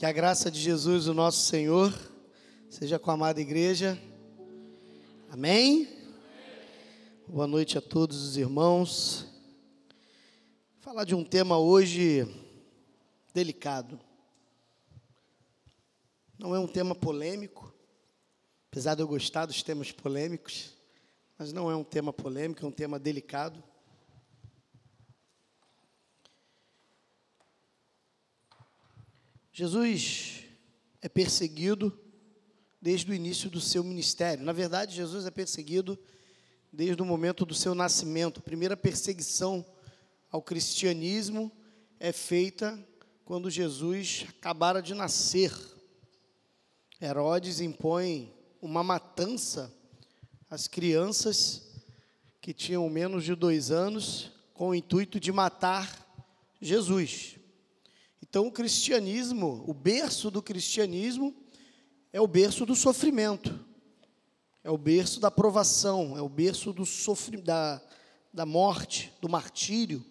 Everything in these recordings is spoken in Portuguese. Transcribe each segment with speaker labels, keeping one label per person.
Speaker 1: Que a graça de Jesus, o nosso Senhor, seja com a amada igreja. Amém? Boa noite a todos os irmãos. Vou falar de um tema hoje delicado. Não é um tema polêmico, apesar de eu gostar dos temas polêmicos, mas não é um tema polêmico, é um tema delicado. Jesus é perseguido desde o início do seu ministério. Na verdade, Jesus é perseguido desde o momento do seu nascimento. A primeira perseguição ao cristianismo é feita quando Jesus acabara de nascer. Herodes impõe uma matança às crianças que tinham menos de dois anos, com o intuito de matar Jesus. Então, o cristianismo, o berço do cristianismo, é o berço do sofrimento, é o berço da provação, é o berço do sofrimento, da, da morte, do martírio.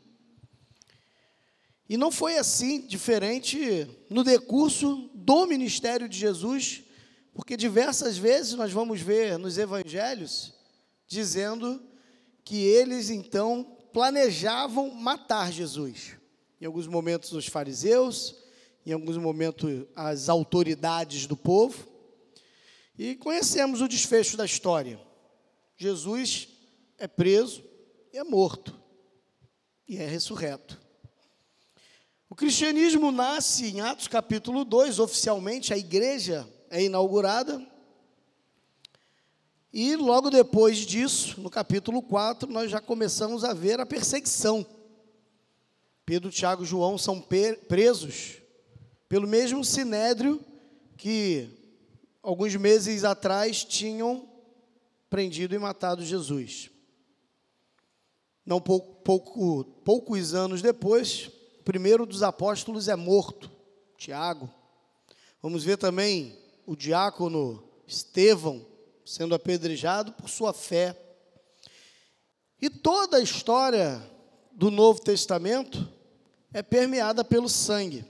Speaker 1: E não foi assim, diferente no decurso do ministério de Jesus, porque diversas vezes nós vamos ver nos evangelhos dizendo que eles então planejavam matar Jesus em alguns momentos os fariseus, em alguns momentos as autoridades do povo. E conhecemos o desfecho da história. Jesus é preso é morto, e é ressurreto. O cristianismo nasce em Atos capítulo 2, oficialmente a igreja é inaugurada. E logo depois disso, no capítulo 4, nós já começamos a ver a perseguição Pedro, Tiago e João são presos pelo mesmo sinédrio que alguns meses atrás tinham prendido e matado Jesus. Não pouco, pouco, poucos anos depois, o primeiro dos apóstolos é morto, Tiago. Vamos ver também o diácono Estevão sendo apedrejado por sua fé. E toda a história do Novo Testamento é permeada pelo sangue.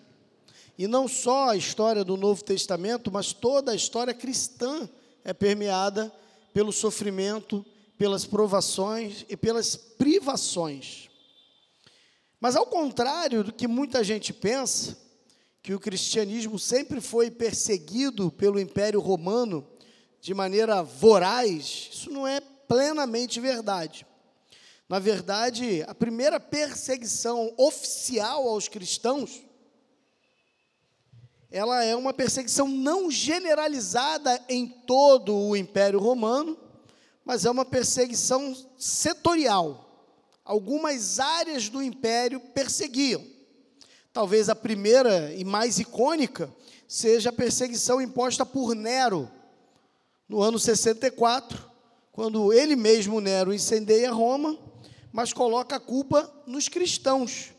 Speaker 1: E não só a história do Novo Testamento, mas toda a história cristã é permeada pelo sofrimento, pelas provações e pelas privações. Mas ao contrário do que muita gente pensa, que o cristianismo sempre foi perseguido pelo Império Romano de maneira voraz, isso não é plenamente verdade. Na verdade, a primeira perseguição oficial aos cristãos, ela é uma perseguição não generalizada em todo o Império Romano, mas é uma perseguição setorial. Algumas áreas do império perseguiam. Talvez a primeira e mais icônica seja a perseguição imposta por Nero, no ano 64, quando ele mesmo, Nero, incendeia Roma mas coloca a culpa nos cristãos.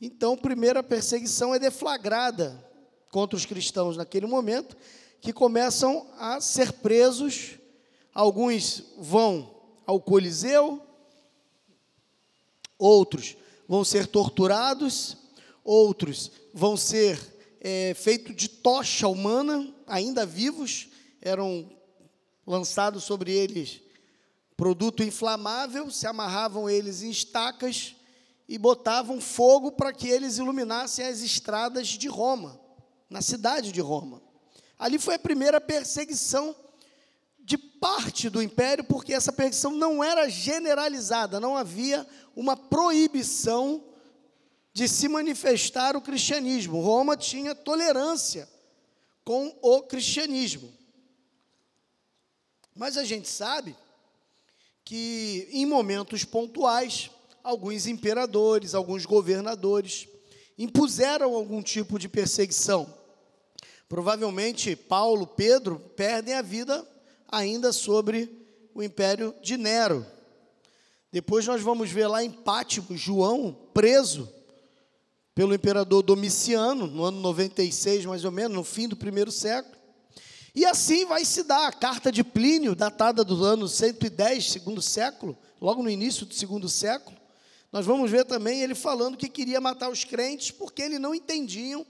Speaker 1: Então, a primeira perseguição é deflagrada contra os cristãos naquele momento, que começam a ser presos. Alguns vão ao Coliseu, outros vão ser torturados, outros vão ser é, feitos de tocha humana, ainda vivos, eram lançados sobre eles produto inflamável, se amarravam eles em estacas e botavam fogo para que eles iluminassem as estradas de Roma, na cidade de Roma. Ali foi a primeira perseguição de parte do império, porque essa perseguição não era generalizada, não havia uma proibição de se manifestar o cristianismo. Roma tinha tolerância com o cristianismo. Mas a gente sabe que em momentos pontuais, alguns imperadores, alguns governadores impuseram algum tipo de perseguição. Provavelmente Paulo, Pedro perdem a vida ainda sobre o império de Nero. Depois nós vamos ver lá em Pátimo, João preso pelo imperador Domiciano, no ano 96 mais ou menos, no fim do primeiro século. E assim vai se dar a carta de Plínio, datada do ano 110, segundo século, logo no início do segundo século. Nós vamos ver também ele falando que queria matar os crentes porque eles não entendiam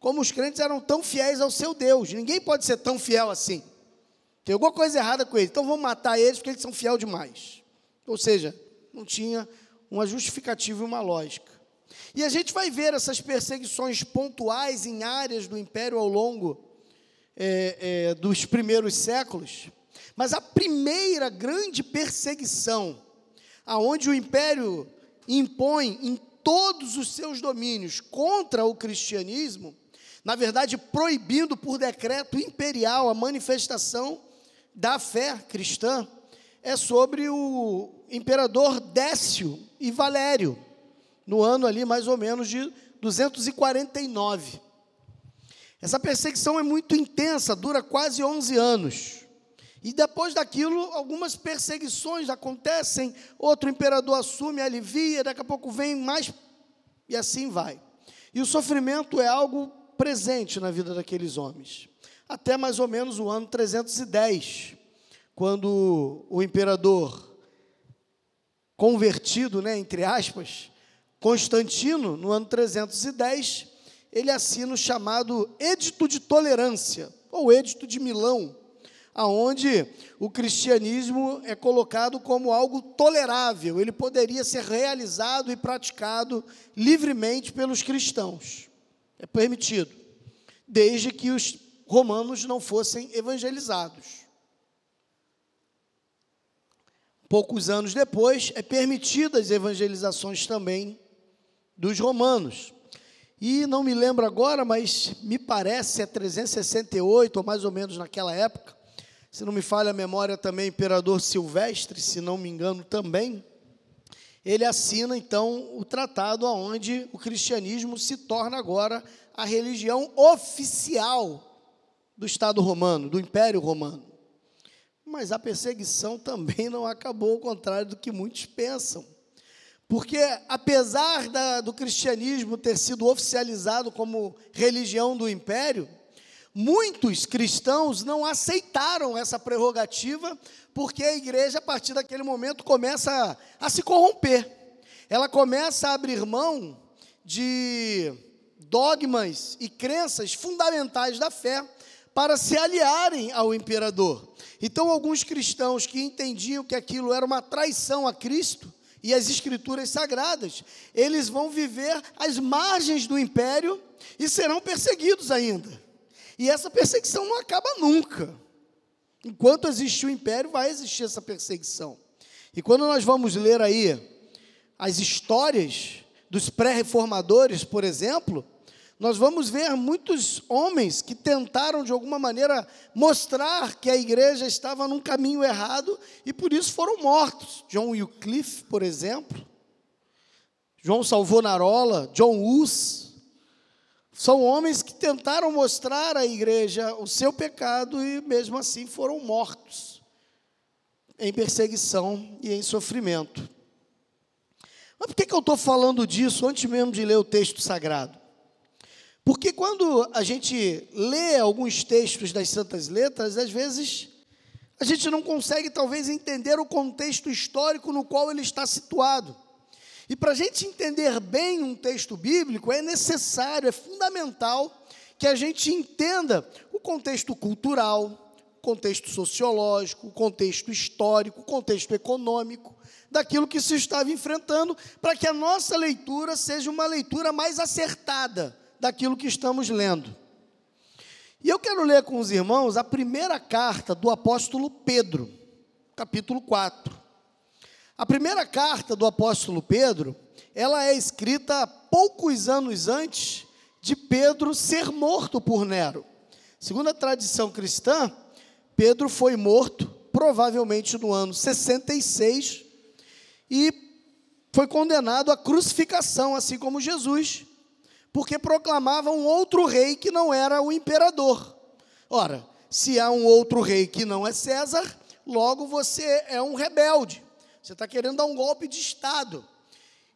Speaker 1: como os crentes eram tão fiéis ao seu Deus. Ninguém pode ser tão fiel assim. Tem alguma coisa errada com eles. Então vamos matar eles porque eles são fiel demais. Ou seja, não tinha uma justificativa e uma lógica. E a gente vai ver essas perseguições pontuais em áreas do império ao longo é, é, dos primeiros séculos. Mas a primeira grande perseguição, aonde o império impõe em todos os seus domínios contra o cristianismo, na verdade, proibindo por decreto imperial a manifestação da fé cristã, é sobre o imperador Décio e Valério, no ano ali mais ou menos de 249. Essa perseguição é muito intensa, dura quase 11 anos. E depois daquilo, algumas perseguições acontecem, outro imperador assume, alivia, daqui a pouco vem mais, e assim vai. E o sofrimento é algo presente na vida daqueles homens. Até mais ou menos o ano 310, quando o imperador convertido, né, entre aspas, Constantino, no ano 310, ele assina o chamado Edito de Tolerância, ou Edito de Milão, aonde o cristianismo é colocado como algo tolerável, ele poderia ser realizado e praticado livremente pelos cristãos. É permitido, desde que os romanos não fossem evangelizados. Poucos anos depois, é permitida as evangelizações também dos romanos. E não me lembro agora, mas me parece é 368, ou mais ou menos naquela época, se não me falha a memória também, imperador Silvestre, se não me engano também, ele assina então o tratado aonde o cristianismo se torna agora a religião oficial do Estado romano, do Império Romano. Mas a perseguição também não acabou, ao contrário do que muitos pensam. Porque, apesar da, do cristianismo ter sido oficializado como religião do império, Muitos cristãos não aceitaram essa prerrogativa, porque a igreja, a partir daquele momento, começa a, a se corromper. Ela começa a abrir mão de dogmas e crenças fundamentais da fé para se aliarem ao imperador. Então, alguns cristãos que entendiam que aquilo era uma traição a Cristo e as escrituras sagradas, eles vão viver às margens do império e serão perseguidos ainda. E essa perseguição não acaba nunca. Enquanto existe o império, vai existir essa perseguição. E quando nós vamos ler aí as histórias dos pré-reformadores, por exemplo, nós vamos ver muitos homens que tentaram de alguma maneira mostrar que a igreja estava num caminho errado e por isso foram mortos. John Wycliffe, por exemplo, João Salvonarola, John Hus, são homens que tentaram mostrar à igreja o seu pecado e, mesmo assim, foram mortos em perseguição e em sofrimento. Mas por que, que eu estou falando disso antes mesmo de ler o texto sagrado? Porque quando a gente lê alguns textos das Santas Letras, às vezes a gente não consegue, talvez, entender o contexto histórico no qual ele está situado. E para a gente entender bem um texto bíblico, é necessário, é fundamental que a gente entenda o contexto cultural, o contexto sociológico, o contexto histórico, o contexto econômico, daquilo que se estava enfrentando, para que a nossa leitura seja uma leitura mais acertada daquilo que estamos lendo. E eu quero ler com os irmãos a primeira carta do apóstolo Pedro, capítulo 4. A primeira carta do apóstolo Pedro, ela é escrita poucos anos antes de Pedro ser morto por Nero. Segundo a tradição cristã, Pedro foi morto provavelmente no ano 66 e foi condenado à crucificação, assim como Jesus, porque proclamava um outro rei que não era o imperador. Ora, se há um outro rei que não é César, logo você é um rebelde. Você está querendo dar um golpe de Estado.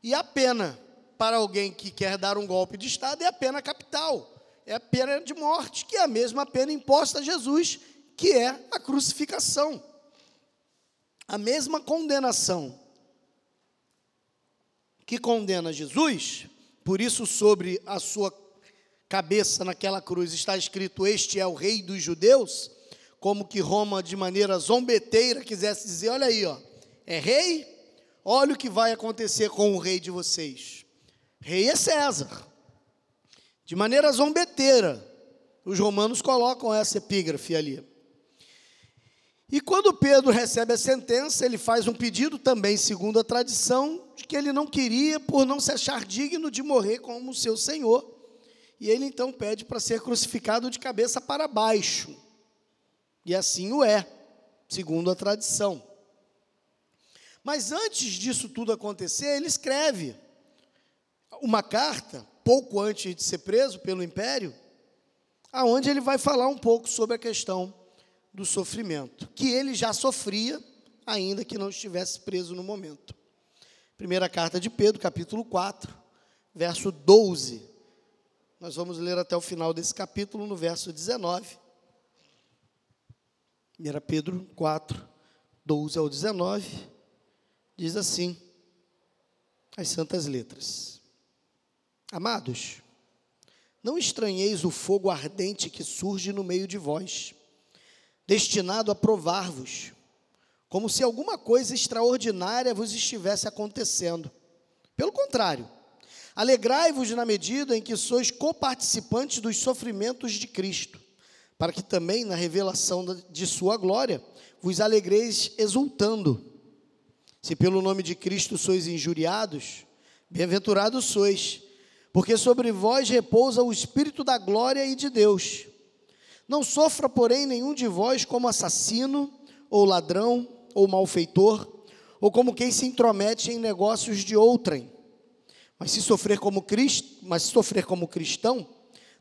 Speaker 1: E a pena para alguém que quer dar um golpe de Estado é a pena capital. É a pena de morte, que é a mesma pena imposta a Jesus, que é a crucificação. A mesma condenação que condena Jesus, por isso, sobre a sua cabeça naquela cruz está escrito: Este é o Rei dos Judeus, como que Roma, de maneira zombeteira, quisesse dizer: Olha aí, ó, é rei, olha o que vai acontecer com o rei de vocês. Rei é César. De maneira zombeteira, os romanos colocam essa epígrafe ali. E quando Pedro recebe a sentença, ele faz um pedido também, segundo a tradição, de que ele não queria, por não se achar digno de morrer como seu Senhor. E ele então pede para ser crucificado de cabeça para baixo. E assim o é, segundo a tradição. Mas antes disso tudo acontecer, ele escreve uma carta, pouco antes de ser preso pelo império, aonde ele vai falar um pouco sobre a questão do sofrimento, que ele já sofria, ainda que não estivesse preso no momento. Primeira carta de Pedro, capítulo 4, verso 12. Nós vamos ler até o final desse capítulo, no verso 19. 1 Pedro 4, 12 ao 19, diz assim, as santas letras. Amados, não estranheis o fogo ardente que surge no meio de vós, destinado a provar-vos, como se alguma coisa extraordinária vos estivesse acontecendo. Pelo contrário, alegrai-vos na medida em que sois coparticipantes dos sofrimentos de Cristo, para que também na revelação de sua glória vos alegreis exultando. Se pelo nome de Cristo sois injuriados, bem-aventurados sois, porque sobre vós repousa o Espírito da glória e de Deus. Não sofra, porém, nenhum de vós como assassino, ou ladrão, ou malfeitor, ou como quem se intromete em negócios de outrem. Mas se sofrer como Cristo, mas se sofrer como cristão,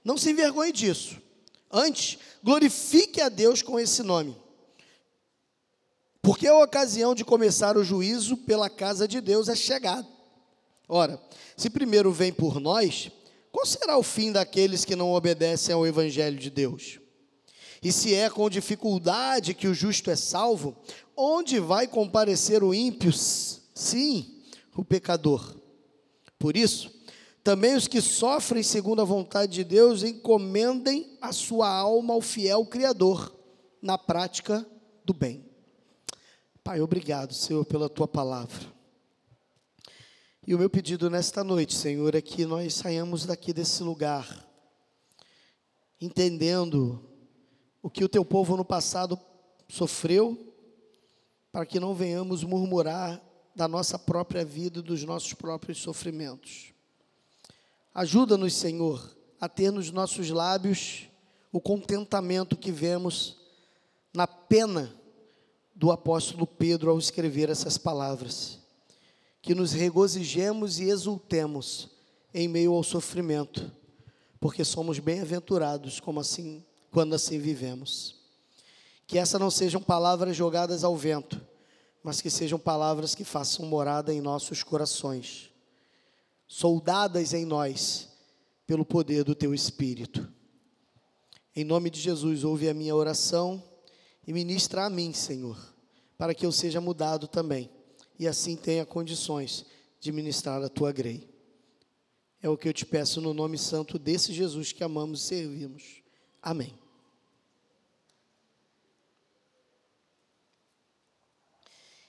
Speaker 1: não se envergonhe disso. Antes, glorifique a Deus com esse nome. Porque a ocasião de começar o juízo pela casa de Deus é chegada. Ora, se primeiro vem por nós, qual será o fim daqueles que não obedecem ao evangelho de Deus? E se é com dificuldade que o justo é salvo, onde vai comparecer o ímpio? Sim, o pecador. Por isso, também os que sofrem segundo a vontade de Deus encomendem a sua alma ao fiel Criador, na prática do bem. Pai, obrigado, Senhor, pela tua palavra. E o meu pedido nesta noite, Senhor, é que nós saiamos daqui desse lugar, entendendo o que o teu povo no passado sofreu, para que não venhamos murmurar da nossa própria vida e dos nossos próprios sofrimentos. Ajuda-nos, Senhor, a ter nos nossos lábios o contentamento que vemos na pena do apóstolo Pedro ao escrever essas palavras. Que nos regozijemos e exultemos em meio ao sofrimento, porque somos bem-aventurados como assim quando assim vivemos. Que essas não sejam palavras jogadas ao vento, mas que sejam palavras que façam morada em nossos corações, soldadas em nós pelo poder do teu Espírito. Em nome de Jesus, ouve a minha oração e ministra a mim, Senhor, para que eu seja mudado também e assim tenha condições de ministrar a tua grei. É o que eu te peço no nome santo desse Jesus que amamos e servimos. Amém.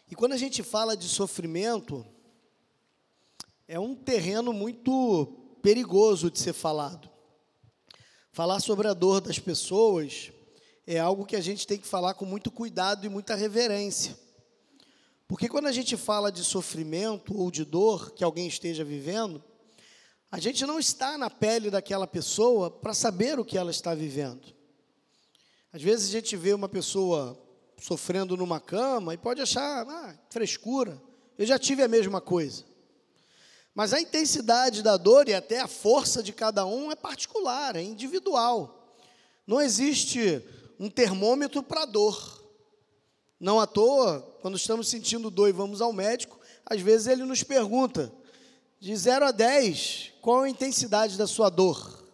Speaker 1: E quando a gente fala de sofrimento, é um terreno muito perigoso de ser falado. Falar sobre a dor das pessoas é algo que a gente tem que falar com muito cuidado e muita reverência. Porque quando a gente fala de sofrimento ou de dor que alguém esteja vivendo, a gente não está na pele daquela pessoa para saber o que ela está vivendo. Às vezes a gente vê uma pessoa sofrendo numa cama e pode achar, ah, frescura, eu já tive a mesma coisa. Mas a intensidade da dor e até a força de cada um é particular, é individual. Não existe um termômetro para dor. Não à toa, quando estamos sentindo dor e vamos ao médico, às vezes ele nos pergunta: de 0 a 10, qual a intensidade da sua dor?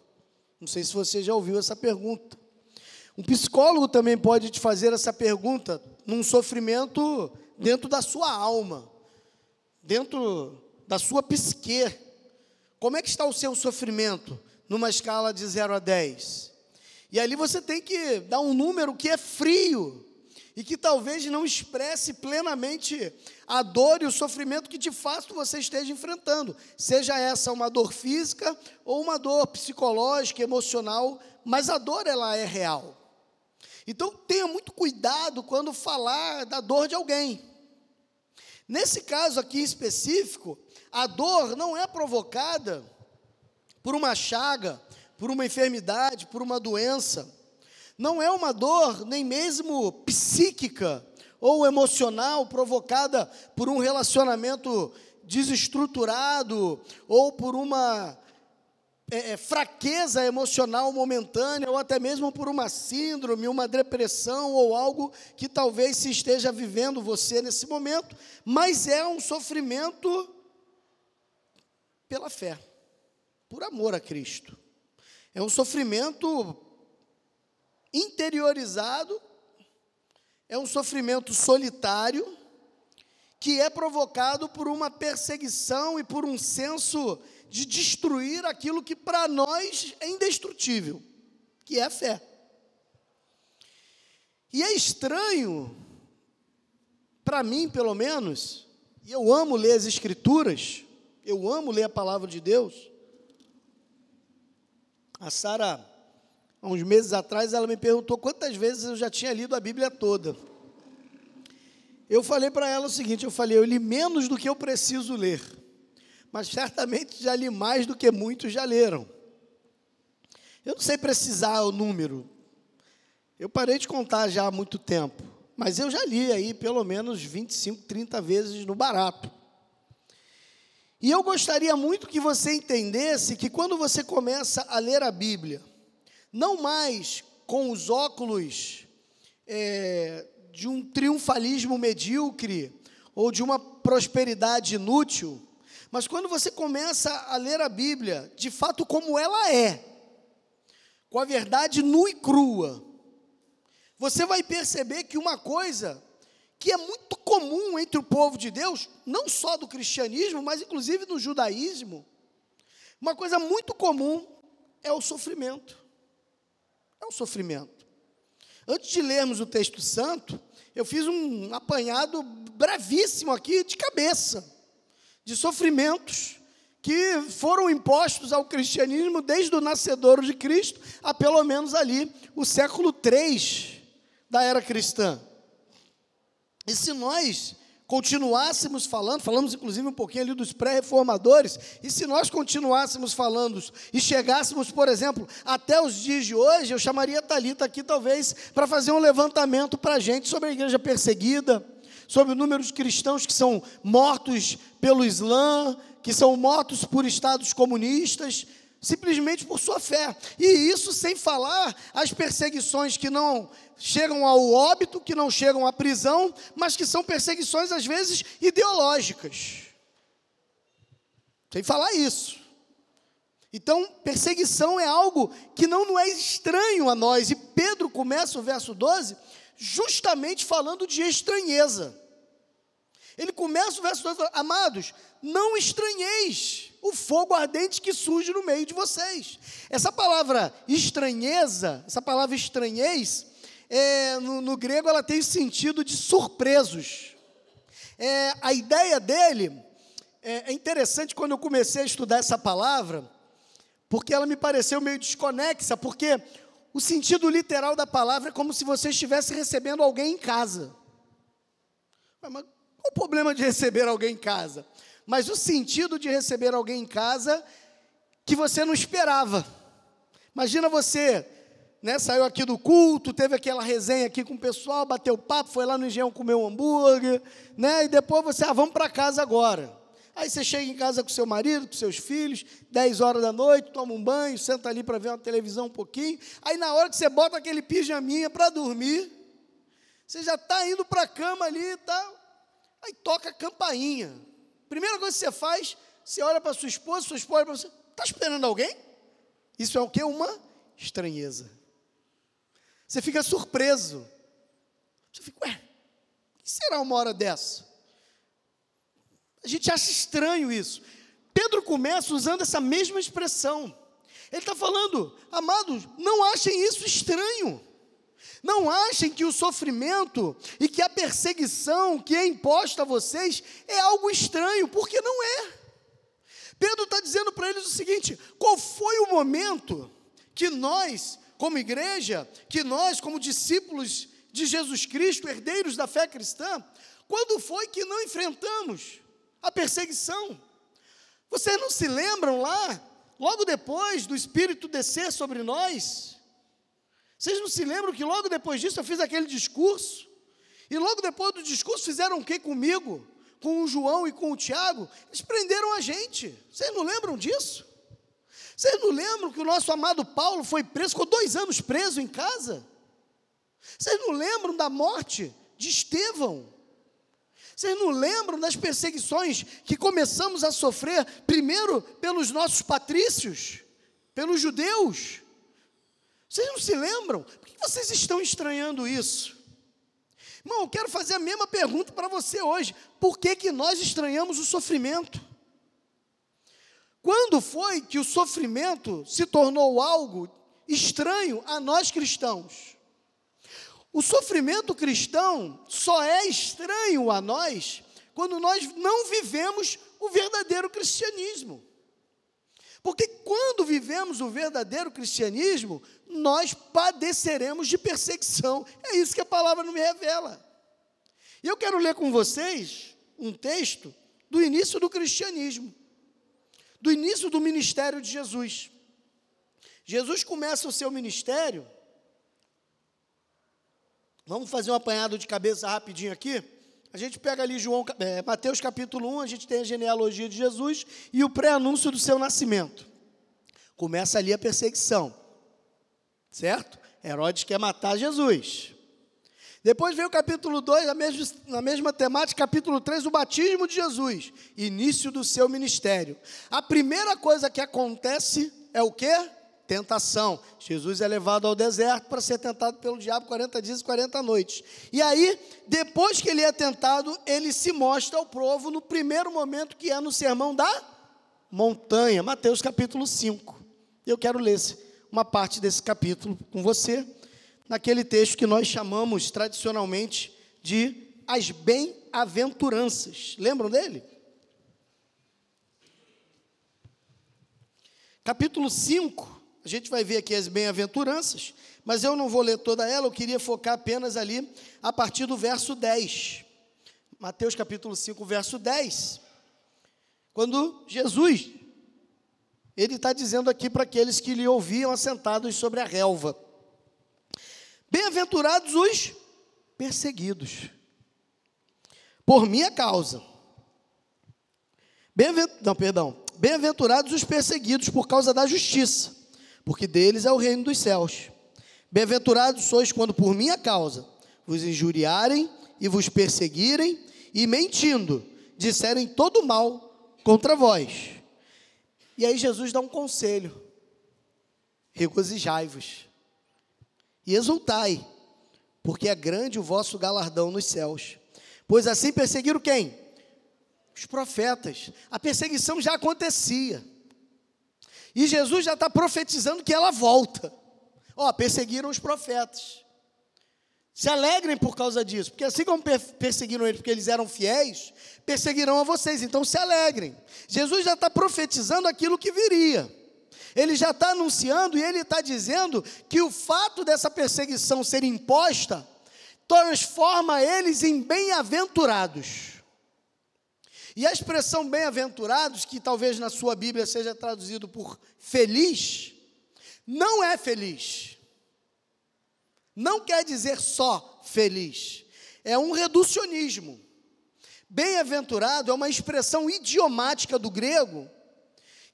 Speaker 1: Não sei se você já ouviu essa pergunta. Um psicólogo também pode te fazer essa pergunta num sofrimento dentro da sua alma, dentro da sua psique. Como é que está o seu sofrimento? numa escala de 0 a 10. E ali você tem que dar um número que é frio e que talvez não expresse plenamente a dor e o sofrimento que de fato você esteja enfrentando, seja essa uma dor física ou uma dor psicológica, emocional, mas a dor ela é real. Então tenha muito cuidado quando falar da dor de alguém. Nesse caso aqui específico, a dor não é provocada por uma chaga, por uma enfermidade, por uma doença. Não é uma dor nem mesmo psíquica ou emocional provocada por um relacionamento desestruturado ou por uma é, é, fraqueza emocional momentânea, ou até mesmo por uma síndrome, uma depressão ou algo que talvez se esteja vivendo você nesse momento, mas é um sofrimento pela fé, por amor a Cristo. É um sofrimento interiorizado, é um sofrimento solitário, que é provocado por uma perseguição e por um senso de destruir aquilo que para nós é indestrutível, que é a fé. E é estranho, para mim pelo menos, e eu amo ler as Escrituras, eu amo ler a palavra de Deus. A Sara, há uns meses atrás, ela me perguntou quantas vezes eu já tinha lido a Bíblia toda. Eu falei para ela o seguinte: eu falei, eu li menos do que eu preciso ler mas certamente já li mais do que muitos já leram. Eu não sei precisar o número. Eu parei de contar já há muito tempo, mas eu já li aí pelo menos 25, 30 vezes no barato. E eu gostaria muito que você entendesse que quando você começa a ler a Bíblia, não mais com os óculos é, de um triunfalismo medíocre ou de uma prosperidade inútil, mas quando você começa a ler a Bíblia, de fato como ela é, com a verdade nua e crua, você vai perceber que uma coisa que é muito comum entre o povo de Deus, não só do cristianismo, mas inclusive do judaísmo, uma coisa muito comum é o sofrimento. É o sofrimento. Antes de lermos o texto santo, eu fiz um apanhado bravíssimo aqui de cabeça de sofrimentos que foram impostos ao cristianismo desde o nascedouro de Cristo a pelo menos ali o século 3 da era cristã. E se nós continuássemos falando, falamos inclusive um pouquinho ali dos pré-reformadores, e se nós continuássemos falando e chegássemos, por exemplo, até os dias de hoje, eu chamaria a Thalita aqui talvez para fazer um levantamento para a gente sobre a igreja perseguida, sobre o número de cristãos que são mortos pelo Islã, que são mortos por estados comunistas, simplesmente por sua fé. E isso sem falar as perseguições que não chegam ao óbito, que não chegam à prisão, mas que são perseguições às vezes ideológicas. Sem falar isso. Então, perseguição é algo que não, não é estranho a nós. E Pedro começa o verso 12 justamente falando de estranheza. Ele começa o verso 2 falando, amados, não estranheis o fogo ardente que surge no meio de vocês. Essa palavra estranheza, essa palavra estranhez, é, no, no, grego ela tem sentido de surpresos. É, a ideia dele é, é interessante quando eu comecei a estudar essa palavra, porque ela me pareceu meio desconexa, porque o sentido literal da palavra é como se você estivesse recebendo alguém em casa. Mas o problema de receber alguém em casa? Mas o sentido de receber alguém em casa que você não esperava. Imagina você, né, saiu aqui do culto, teve aquela resenha aqui com o pessoal, bateu papo, foi lá no engenho comer um hambúrguer, né, e depois você, ah, vamos para casa agora. Aí você chega em casa com seu marido, com seus filhos, 10 horas da noite, toma um banho, senta ali para ver uma televisão um pouquinho. Aí na hora que você bota aquele pijaminha para dormir, você já está indo para a cama ali e tal. Aí toca a campainha. Primeira coisa que você faz, você olha para sua esposa, sua esposa olha para você, está esperando alguém? Isso é o que? Uma estranheza. Você fica surpreso. Você fica, ué, o que será uma hora dessa? A gente acha estranho isso. Pedro começa usando essa mesma expressão. Ele está falando, amados, não achem isso estranho. Não achem que o sofrimento e que a perseguição que é imposta a vocês é algo estranho, porque não é. Pedro está dizendo para eles o seguinte: qual foi o momento que nós, como igreja, que nós, como discípulos de Jesus Cristo, herdeiros da fé cristã, quando foi que não enfrentamos a perseguição? Vocês não se lembram lá, logo depois do Espírito descer sobre nós? Vocês não se lembram que logo depois disso eu fiz aquele discurso? E logo depois do discurso fizeram o que comigo? Com o João e com o Tiago? Eles prenderam a gente. Vocês não lembram disso? Vocês não lembram que o nosso amado Paulo foi preso, ficou dois anos preso em casa? Vocês não lembram da morte de Estevão? Vocês não lembram das perseguições que começamos a sofrer, primeiro pelos nossos patrícios, pelos judeus? Vocês não se lembram? Por que vocês estão estranhando isso? Irmão, eu quero fazer a mesma pergunta para você hoje. Por que, que nós estranhamos o sofrimento? Quando foi que o sofrimento se tornou algo estranho a nós cristãos? O sofrimento cristão só é estranho a nós quando nós não vivemos o verdadeiro cristianismo. Porque quando vivemos o verdadeiro cristianismo, nós padeceremos de perseguição. É isso que a palavra me revela. E eu quero ler com vocês um texto do início do cristianismo, do início do ministério de Jesus. Jesus começa o seu ministério. Vamos fazer um apanhado de cabeça rapidinho aqui. A gente pega ali João, é, Mateus capítulo 1, a gente tem a genealogia de Jesus e o pré-anúncio do seu nascimento. Começa ali a perseguição, certo? Herodes quer matar Jesus. Depois vem o capítulo 2, a mesma, na mesma temática, capítulo 3, o batismo de Jesus, início do seu ministério. A primeira coisa que acontece é o quê? Tentação. Jesus é levado ao deserto para ser tentado pelo diabo 40 dias e 40 noites. E aí, depois que ele é tentado, ele se mostra ao provo no primeiro momento que é no sermão da montanha, Mateus capítulo 5. Eu quero ler uma parte desse capítulo com você, naquele texto que nós chamamos tradicionalmente de as bem-aventuranças. Lembram dele? Capítulo 5, a gente vai ver aqui as bem-aventuranças, mas eu não vou ler toda ela, eu queria focar apenas ali a partir do verso 10. Mateus capítulo 5, verso 10. Quando Jesus, ele está dizendo aqui para aqueles que lhe ouviam assentados sobre a relva: Bem-aventurados os perseguidos, por minha causa. Bem não, perdão. Bem-aventurados os perseguidos por causa da justiça porque deles é o reino dos céus. Bem-aventurados sois quando por minha causa vos injuriarem e vos perseguirem e mentindo disserem todo mal contra vós. E aí Jesus dá um conselho: regozijai-vos e exultai, porque é grande o vosso galardão nos céus. Pois assim perseguiram quem? Os profetas. A perseguição já acontecia. E Jesus já está profetizando que ela volta. Ó, perseguiram os profetas. Se alegrem por causa disso, porque assim como perseguiram eles porque eles eram fiéis, perseguirão a vocês, então se alegrem. Jesus já está profetizando aquilo que viria. Ele já está anunciando e ele está dizendo que o fato dessa perseguição ser imposta transforma eles em bem-aventurados. E a expressão bem-aventurados, que talvez na sua Bíblia seja traduzido por feliz, não é feliz. Não quer dizer só feliz. É um reducionismo. Bem-aventurado é uma expressão idiomática do grego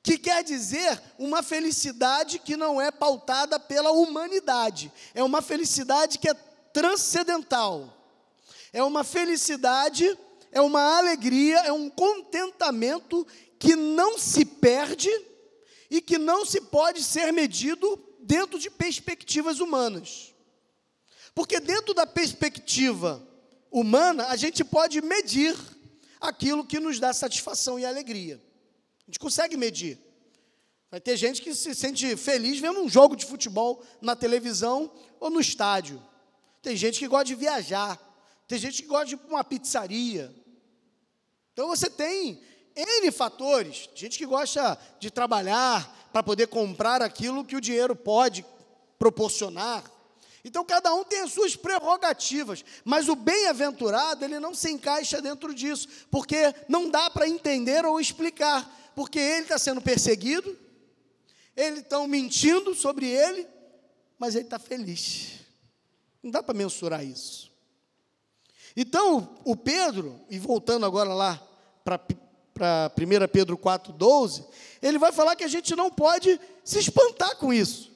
Speaker 1: que quer dizer uma felicidade que não é pautada pela humanidade. É uma felicidade que é transcendental. É uma felicidade é uma alegria, é um contentamento que não se perde e que não se pode ser medido dentro de perspectivas humanas. Porque dentro da perspectiva humana, a gente pode medir aquilo que nos dá satisfação e alegria. A gente consegue medir. Vai ter gente que se sente feliz vendo um jogo de futebol na televisão ou no estádio. Tem gente que gosta de viajar. Tem gente que gosta de ir para uma pizzaria. Então você tem N fatores. Gente que gosta de trabalhar para poder comprar aquilo que o dinheiro pode proporcionar. Então cada um tem as suas prerrogativas, mas o bem-aventurado ele não se encaixa dentro disso, porque não dá para entender ou explicar, porque ele está sendo perseguido, eles estão mentindo sobre ele, mas ele está feliz. Não dá para mensurar isso. Então, o Pedro, e voltando agora lá para 1 Pedro 4,12, ele vai falar que a gente não pode se espantar com isso.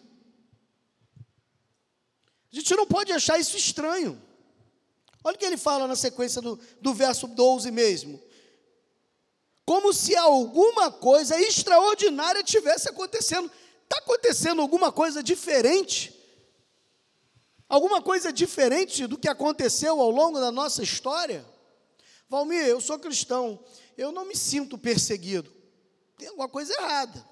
Speaker 1: A gente não pode achar isso estranho. Olha o que ele fala na sequência do, do verso 12 mesmo como se alguma coisa extraordinária tivesse acontecendo. Está acontecendo alguma coisa diferente? Alguma coisa diferente do que aconteceu ao longo da nossa história? Valmir, eu sou cristão, eu não me sinto perseguido. Tem alguma coisa errada.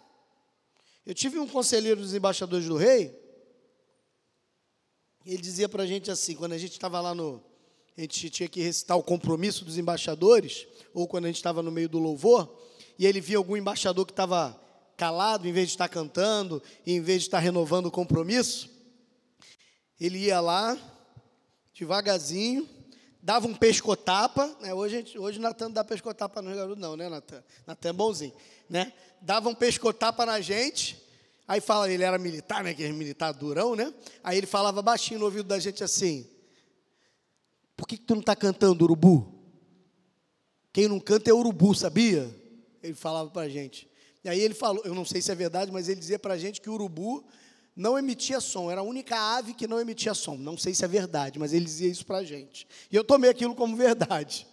Speaker 1: Eu tive um conselheiro dos embaixadores do rei, ele dizia para a gente assim, quando a gente estava lá no, a gente tinha que recitar o compromisso dos embaixadores, ou quando a gente estava no meio do louvor, e ele via algum embaixador que estava calado, em vez de estar cantando, em vez de estar renovando o compromisso, ele ia lá, devagarzinho, dava um pescotapa, né? hoje, hoje o Natan não dá pescotapa no garoto não, né, Natan? Natan é bonzinho, né? Dava um pescotapa na gente, aí fala, ele era militar, né, que é militar durão, né? Aí ele falava baixinho no ouvido da gente assim, por que, que tu não está cantando urubu? Quem não canta é urubu, sabia? Ele falava para a gente. E aí ele falou, eu não sei se é verdade, mas ele dizia para a gente que urubu não emitia som, era a única ave que não emitia som. Não sei se é verdade, mas ele dizia isso para a gente. E eu tomei aquilo como verdade.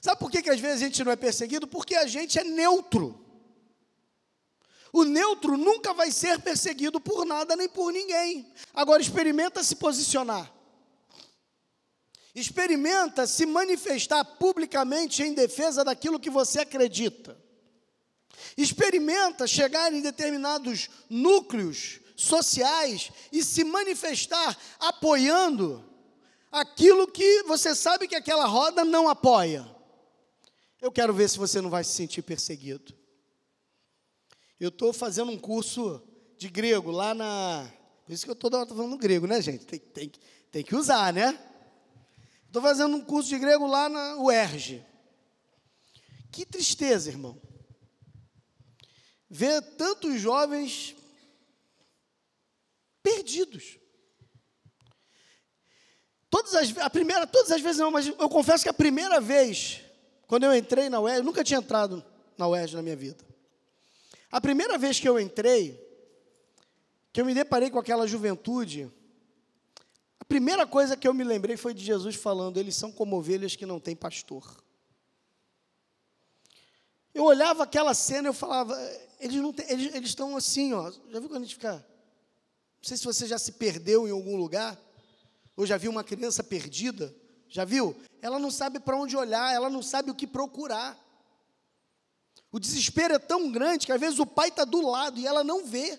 Speaker 1: Sabe por que, que às vezes a gente não é perseguido? Porque a gente é neutro. O neutro nunca vai ser perseguido por nada nem por ninguém. Agora experimenta se posicionar. Experimenta se manifestar publicamente em defesa daquilo que você acredita. Experimenta chegar em determinados núcleos sociais e se manifestar apoiando aquilo que você sabe que aquela roda não apoia. Eu quero ver se você não vai se sentir perseguido. Eu estou fazendo um curso de grego lá na. Por isso que eu toda hora estou falando grego, né, gente? Tem, tem, tem que usar, né? Estou fazendo um curso de grego lá na UERJ. Que tristeza, irmão. Ver tantos jovens perdidos. Todas as, a primeira, todas as vezes não, mas eu confesso que a primeira vez, quando eu entrei na UERJ, eu nunca tinha entrado na UERJ na minha vida. A primeira vez que eu entrei, que eu me deparei com aquela juventude, primeira coisa que eu me lembrei foi de Jesus falando: eles são como ovelhas que não têm pastor. Eu olhava aquela cena e eu falava, eles não têm, eles, eles estão assim, ó. Já viu quando a gente fica? Não sei se você já se perdeu em algum lugar, ou já viu uma criança perdida. Já viu? Ela não sabe para onde olhar, ela não sabe o que procurar. O desespero é tão grande que às vezes o pai está do lado e ela não vê.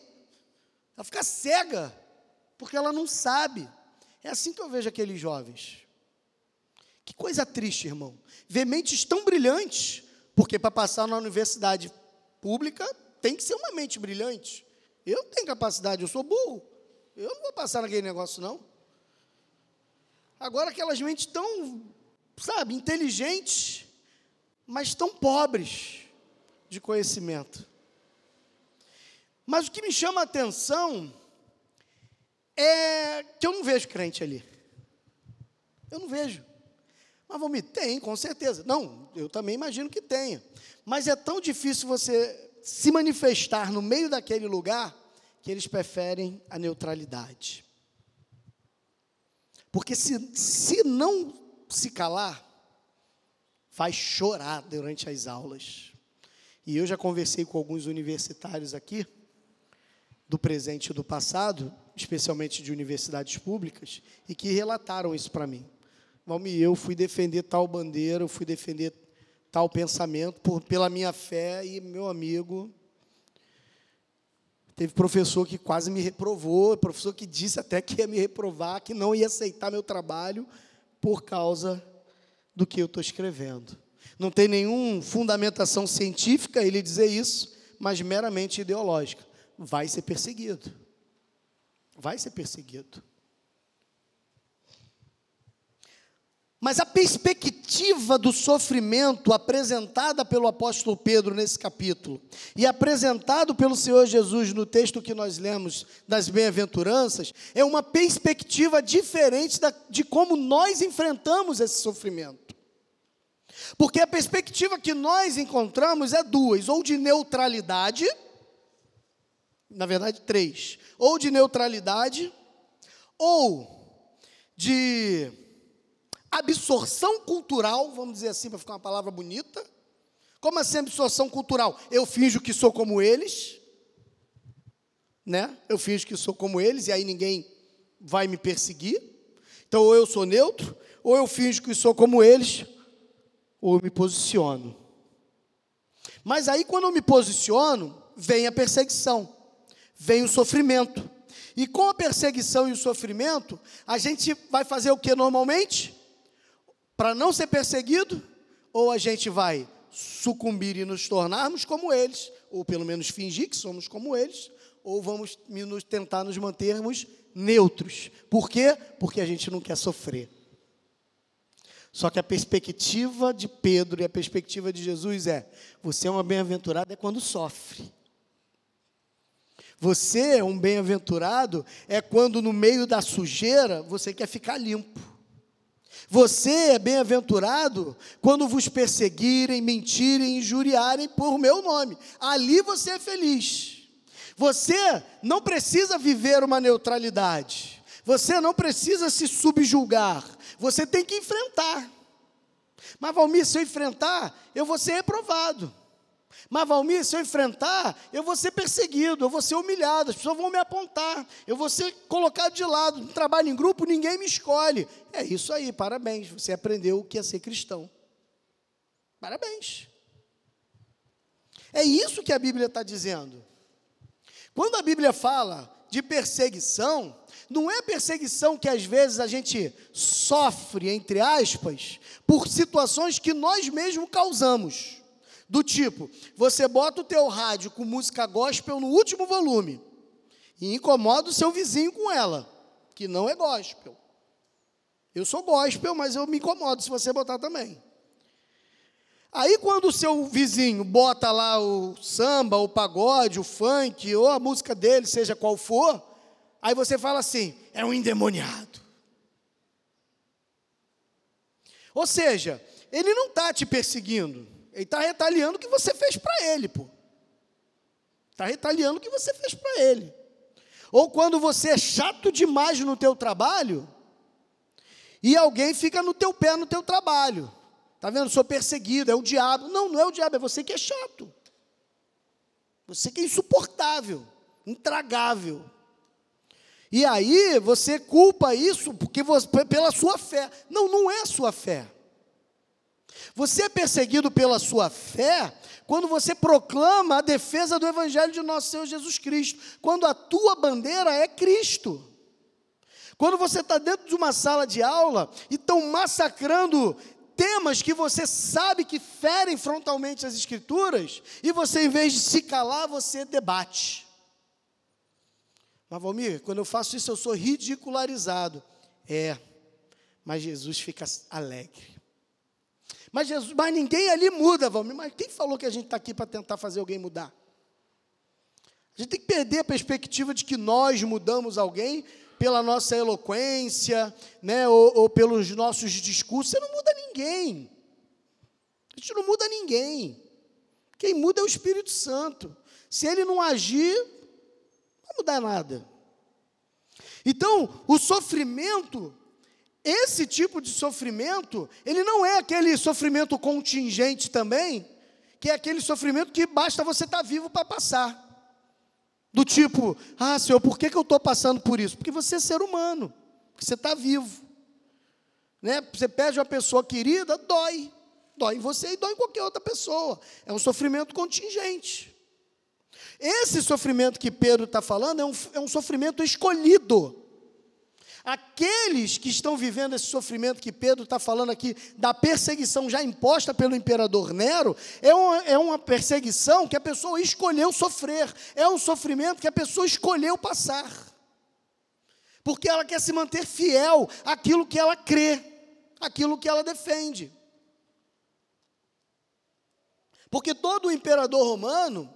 Speaker 1: Ela fica cega, porque ela não sabe. É assim que eu vejo aqueles jovens. Que coisa triste, irmão. Ver mentes tão brilhantes, porque para passar na universidade pública tem que ser uma mente brilhante. Eu tenho capacidade, eu sou burro. Eu não vou passar naquele negócio, não. Agora, aquelas mentes tão, sabe, inteligentes, mas tão pobres de conhecimento. Mas o que me chama a atenção é que eu não vejo crente ali. Eu não vejo. Mas vamos, tem, com certeza. Não, eu também imagino que tenha. Mas é tão difícil você se manifestar no meio daquele lugar que eles preferem a neutralidade. Porque se, se não se calar, vai chorar durante as aulas. E eu já conversei com alguns universitários aqui, do presente e do passado, especialmente de universidades públicas, e que relataram isso para mim. Valmir, eu fui defender tal bandeira, eu fui defender tal pensamento por, pela minha fé, e meu amigo, Teve professor que quase me reprovou, professor que disse até que ia me reprovar, que não ia aceitar meu trabalho por causa do que eu estou escrevendo. Não tem nenhuma fundamentação científica ele dizer isso, mas meramente ideológica. Vai ser perseguido. Vai ser perseguido. Mas a perspectiva do sofrimento apresentada pelo apóstolo Pedro nesse capítulo e apresentado pelo Senhor Jesus no texto que nós lemos das bem-aventuranças é uma perspectiva diferente da, de como nós enfrentamos esse sofrimento. Porque a perspectiva que nós encontramos é duas: ou de neutralidade, na verdade, três, ou de neutralidade, ou de absorção cultural, vamos dizer assim, para ficar uma palavra bonita. Como assim absorção cultural? Eu finjo que sou como eles, né? Eu finjo que sou como eles e aí ninguém vai me perseguir. Então, ou eu sou neutro, ou eu finjo que sou como eles, ou eu me posiciono. Mas aí, quando eu me posiciono, vem a perseguição, vem o sofrimento. E com a perseguição e o sofrimento, a gente vai fazer o que normalmente? Para não ser perseguido, ou a gente vai sucumbir e nos tornarmos como eles, ou pelo menos fingir que somos como eles, ou vamos tentar nos mantermos neutros. Por quê? Porque a gente não quer sofrer. Só que a perspectiva de Pedro e a perspectiva de Jesus é: você é uma bem-aventurada é quando sofre. Você é um bem-aventurado é quando no meio da sujeira você quer ficar limpo. Você é bem-aventurado quando vos perseguirem, mentirem, injuriarem por meu nome. Ali você é feliz. Você não precisa viver uma neutralidade. Você não precisa se subjulgar. Você tem que enfrentar. Mas, Valmir, se eu enfrentar, eu vou ser reprovado. Mas, Valmir, se eu enfrentar, eu vou ser perseguido, eu vou ser humilhado, as pessoas vão me apontar, eu vou ser colocado de lado. No trabalho em grupo, ninguém me escolhe. É isso aí, parabéns, você aprendeu o que é ser cristão. Parabéns. É isso que a Bíblia está dizendo. Quando a Bíblia fala de perseguição, não é perseguição que às vezes a gente sofre, entre aspas, por situações que nós mesmos causamos. Do tipo, você bota o teu rádio com música gospel no último volume e incomoda o seu vizinho com ela, que não é gospel. Eu sou gospel, mas eu me incomodo se você botar também. Aí quando o seu vizinho bota lá o samba, o pagode, o funk, ou a música dele, seja qual for, aí você fala assim: é um endemoniado. Ou seja, ele não está te perseguindo. Ele está retaliando o que você fez para ele, pô. Está retaliando o que você fez para ele. Ou quando você é chato demais no teu trabalho e alguém fica no teu pé no teu trabalho. Tá vendo? Sou perseguido, é o diabo. Não, não é o diabo, é você que é chato. Você que é insuportável, intragável. E aí você culpa isso porque você, pela sua fé. Não, não é sua fé. Você é perseguido pela sua fé quando você proclama a defesa do Evangelho de nosso Senhor Jesus Cristo, quando a tua bandeira é Cristo. Quando você está dentro de uma sala de aula e estão massacrando temas que você sabe que ferem frontalmente as Escrituras, e você, em vez de se calar, você debate. Mas, Valmir, quando eu faço isso, eu sou ridicularizado. É, mas Jesus fica alegre. Mas, Jesus, mas ninguém ali muda, Valmir. Mas quem falou que a gente está aqui para tentar fazer alguém mudar? A gente tem que perder a perspectiva de que nós mudamos alguém pela nossa eloquência, né, ou, ou pelos nossos discursos. Você não muda ninguém. A gente não muda ninguém. Quem muda é o Espírito Santo. Se ele não agir, não vai mudar nada. Então, o sofrimento esse tipo de sofrimento, ele não é aquele sofrimento contingente também, que é aquele sofrimento que basta você estar tá vivo para passar. Do tipo, ah, Senhor, por que, que eu estou passando por isso? Porque você é ser humano, porque você está vivo. Né? Você perde uma pessoa querida, dói. Dói em você e dói em qualquer outra pessoa. É um sofrimento contingente. Esse sofrimento que Pedro está falando é um, é um sofrimento escolhido. Aqueles que estão vivendo esse sofrimento que Pedro está falando aqui, da perseguição já imposta pelo imperador Nero, é uma, é uma perseguição que a pessoa escolheu sofrer, é um sofrimento que a pessoa escolheu passar, porque ela quer se manter fiel àquilo que ela crê, àquilo que ela defende. Porque todo imperador romano,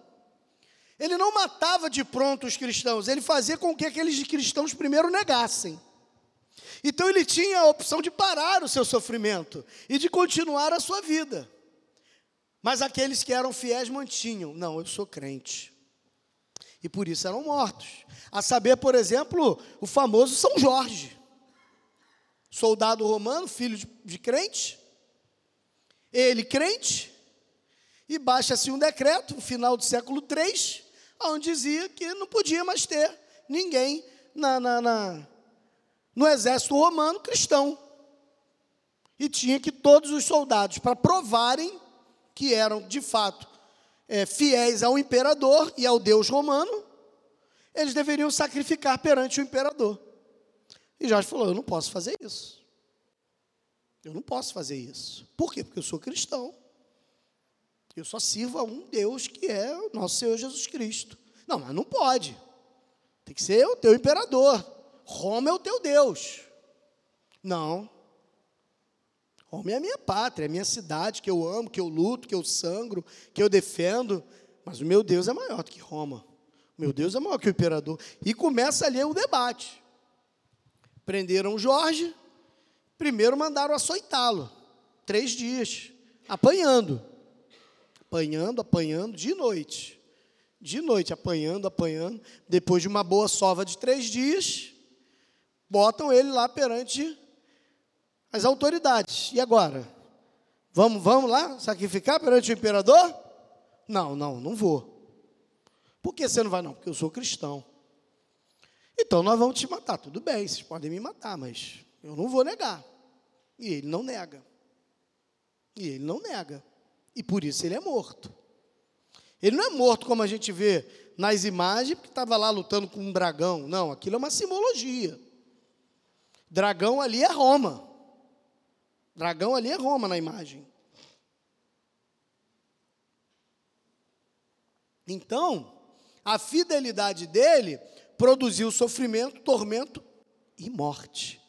Speaker 1: ele não matava de pronto os cristãos, ele fazia com que aqueles cristãos primeiro negassem. Então ele tinha a opção de parar o seu sofrimento e de continuar a sua vida. Mas aqueles que eram fiéis mantinham: não, eu sou crente. E por isso eram mortos. A saber, por exemplo, o famoso São Jorge, soldado romano, filho de, de crente, ele crente, e baixa-se um decreto, no final do século III, onde dizia que não podia mais ter ninguém na, na, na no exército romano cristão. E tinha que todos os soldados, para provarem que eram de fato é, fiéis ao imperador e ao Deus romano, eles deveriam sacrificar perante o imperador. E Jorge falou: Eu não posso fazer isso. Eu não posso fazer isso. Por quê? Porque eu sou cristão. Eu só sirvo a um Deus que é o nosso Senhor Jesus Cristo. Não, mas não pode. Tem que ser o teu imperador. Roma é o teu Deus. Não. Roma é a minha pátria, é a minha cidade que eu amo, que eu luto, que eu sangro, que eu defendo. Mas o meu Deus é maior do que Roma. O meu Deus é maior que o imperador. E começa ali o debate. Prenderam Jorge, primeiro mandaram açoitá-lo. Três dias, apanhando. Apanhando, apanhando, de noite. De noite, apanhando, apanhando. Depois de uma boa sova de três dias, botam ele lá perante as autoridades. E agora? Vamos, vamos lá sacrificar perante o imperador? Não, não, não vou. Por que você não vai? Não, porque eu sou cristão. Então nós vamos te matar. Tudo bem, vocês podem me matar, mas eu não vou negar. E ele não nega. E ele não nega. E por isso ele é morto. Ele não é morto como a gente vê nas imagens, porque estava lá lutando com um dragão. Não, aquilo é uma simbologia. Dragão ali é Roma. Dragão ali é Roma na imagem. Então, a fidelidade dele produziu sofrimento, tormento e morte.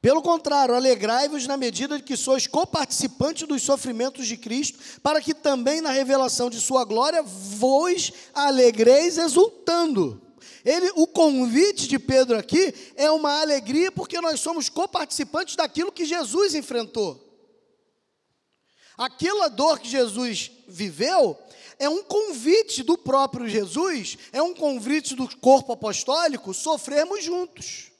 Speaker 1: Pelo contrário, alegrai-vos na medida de que sois coparticipantes dos sofrimentos de Cristo, para que também na revelação de sua glória vos alegreis exultando. Ele, o convite de Pedro aqui é uma alegria porque nós somos coparticipantes daquilo que Jesus enfrentou. Aquela dor que Jesus viveu é um convite do próprio Jesus, é um convite do corpo apostólico sofrermos juntos.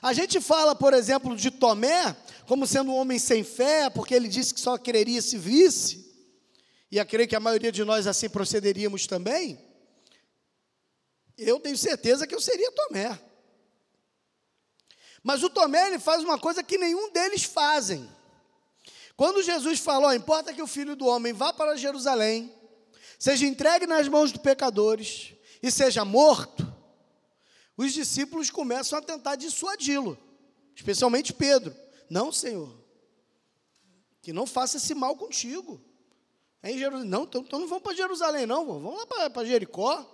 Speaker 1: A gente fala, por exemplo, de Tomé como sendo um homem sem fé, porque ele disse que só creria se visse, e eu creio que a maioria de nós assim procederíamos também eu tenho certeza que eu seria Tomé. Mas o Tomé ele faz uma coisa que nenhum deles fazem. Quando Jesus falou, importa que o filho do homem vá para Jerusalém, seja entregue nas mãos dos pecadores e seja morto, os discípulos começam a tentar dissuadi-lo, especialmente Pedro. Não, Senhor, que não faça esse mal contigo. É em Jerusalém. Não, então, então não vamos para Jerusalém, não, vamos lá para Jericó.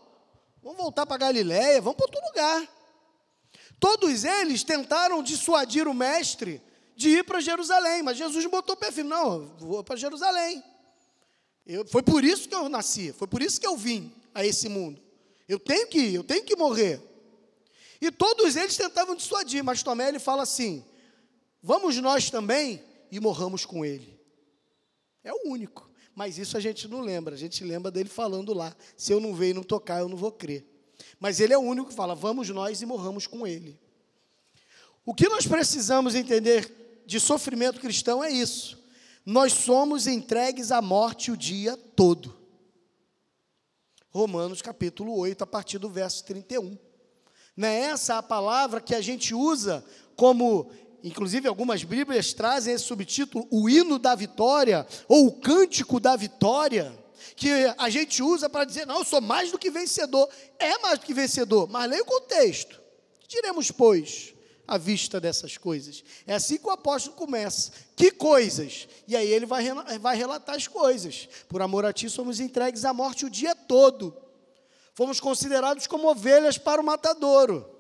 Speaker 1: Vamos voltar para Galiléia, vamos para outro lugar. Todos eles tentaram dissuadir o mestre de ir para Jerusalém, mas Jesus botou o pé firme, não, vou para Jerusalém. Eu, foi por isso que eu nasci, foi por isso que eu vim a esse mundo. Eu tenho que ir, eu tenho que morrer. E todos eles tentavam dissuadir, mas Tomé ele fala assim: vamos nós também e morramos com ele. É o único. Mas isso a gente não lembra, a gente lembra dele falando lá: se eu não ver e não tocar, eu não vou crer. Mas ele é o único que fala: vamos nós e morramos com ele. O que nós precisamos entender de sofrimento cristão é isso. Nós somos entregues à morte o dia todo. Romanos capítulo 8, a partir do verso 31. Não é essa a palavra que a gente usa como Inclusive, algumas Bíblias trazem esse subtítulo, o hino da vitória, ou o cântico da vitória. que a gente usa para dizer, não, eu sou mais do que vencedor. É mais do que vencedor, mas leia o contexto. Diremos, pois, à vista dessas coisas. É assim que o apóstolo começa. Que coisas? E aí ele vai, vai relatar as coisas. Por amor a ti, somos entregues à morte o dia todo. Fomos considerados como ovelhas para o matadouro.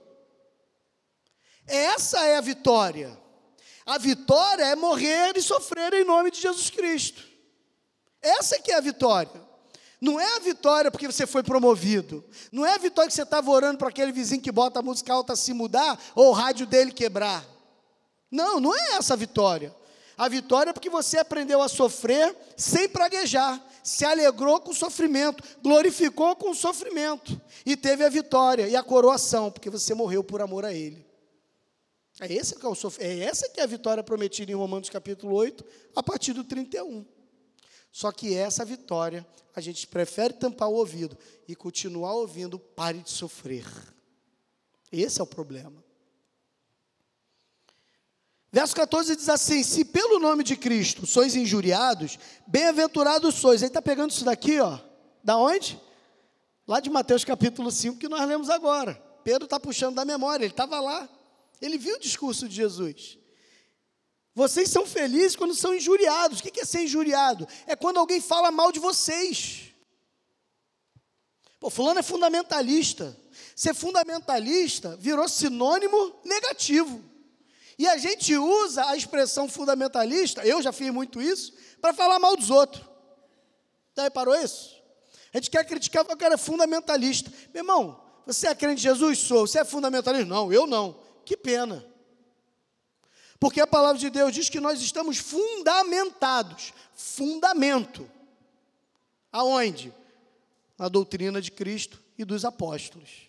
Speaker 1: Essa é a vitória. A vitória é morrer e sofrer em nome de Jesus Cristo. Essa que é a vitória. Não é a vitória porque você foi promovido. Não é a vitória que você estava orando para aquele vizinho que bota a música alta se mudar ou o rádio dele quebrar. Não, não é essa a vitória. A vitória é porque você aprendeu a sofrer sem praguejar, se alegrou com o sofrimento, glorificou com o sofrimento e teve a vitória e a coroação, porque você morreu por amor a Ele. É, esse que é, o é essa que é a vitória prometida em Romanos capítulo 8, a partir do 31. Só que essa vitória, a gente prefere tampar o ouvido e continuar ouvindo, pare de sofrer. Esse é o problema. Verso 14 diz assim: Se pelo nome de Cristo sois injuriados, bem-aventurados sois. Ele está pegando isso daqui, ó. Da onde? Lá de Mateus capítulo 5, que nós lemos agora. Pedro está puxando da memória, ele estava lá. Ele viu o discurso de Jesus. Vocês são felizes quando são injuriados. O que é ser injuriado? É quando alguém fala mal de vocês. Pô, fulano é fundamentalista. Ser fundamentalista virou sinônimo negativo. E a gente usa a expressão fundamentalista, eu já fiz muito isso, para falar mal dos outros. Já reparou isso? A gente quer criticar o cara é fundamentalista. Meu irmão, você é crente de Jesus? Sou. Você é fundamentalista? Não, eu não. Que pena. Porque a palavra de Deus diz que nós estamos fundamentados. Fundamento. Aonde? Na doutrina de Cristo e dos apóstolos.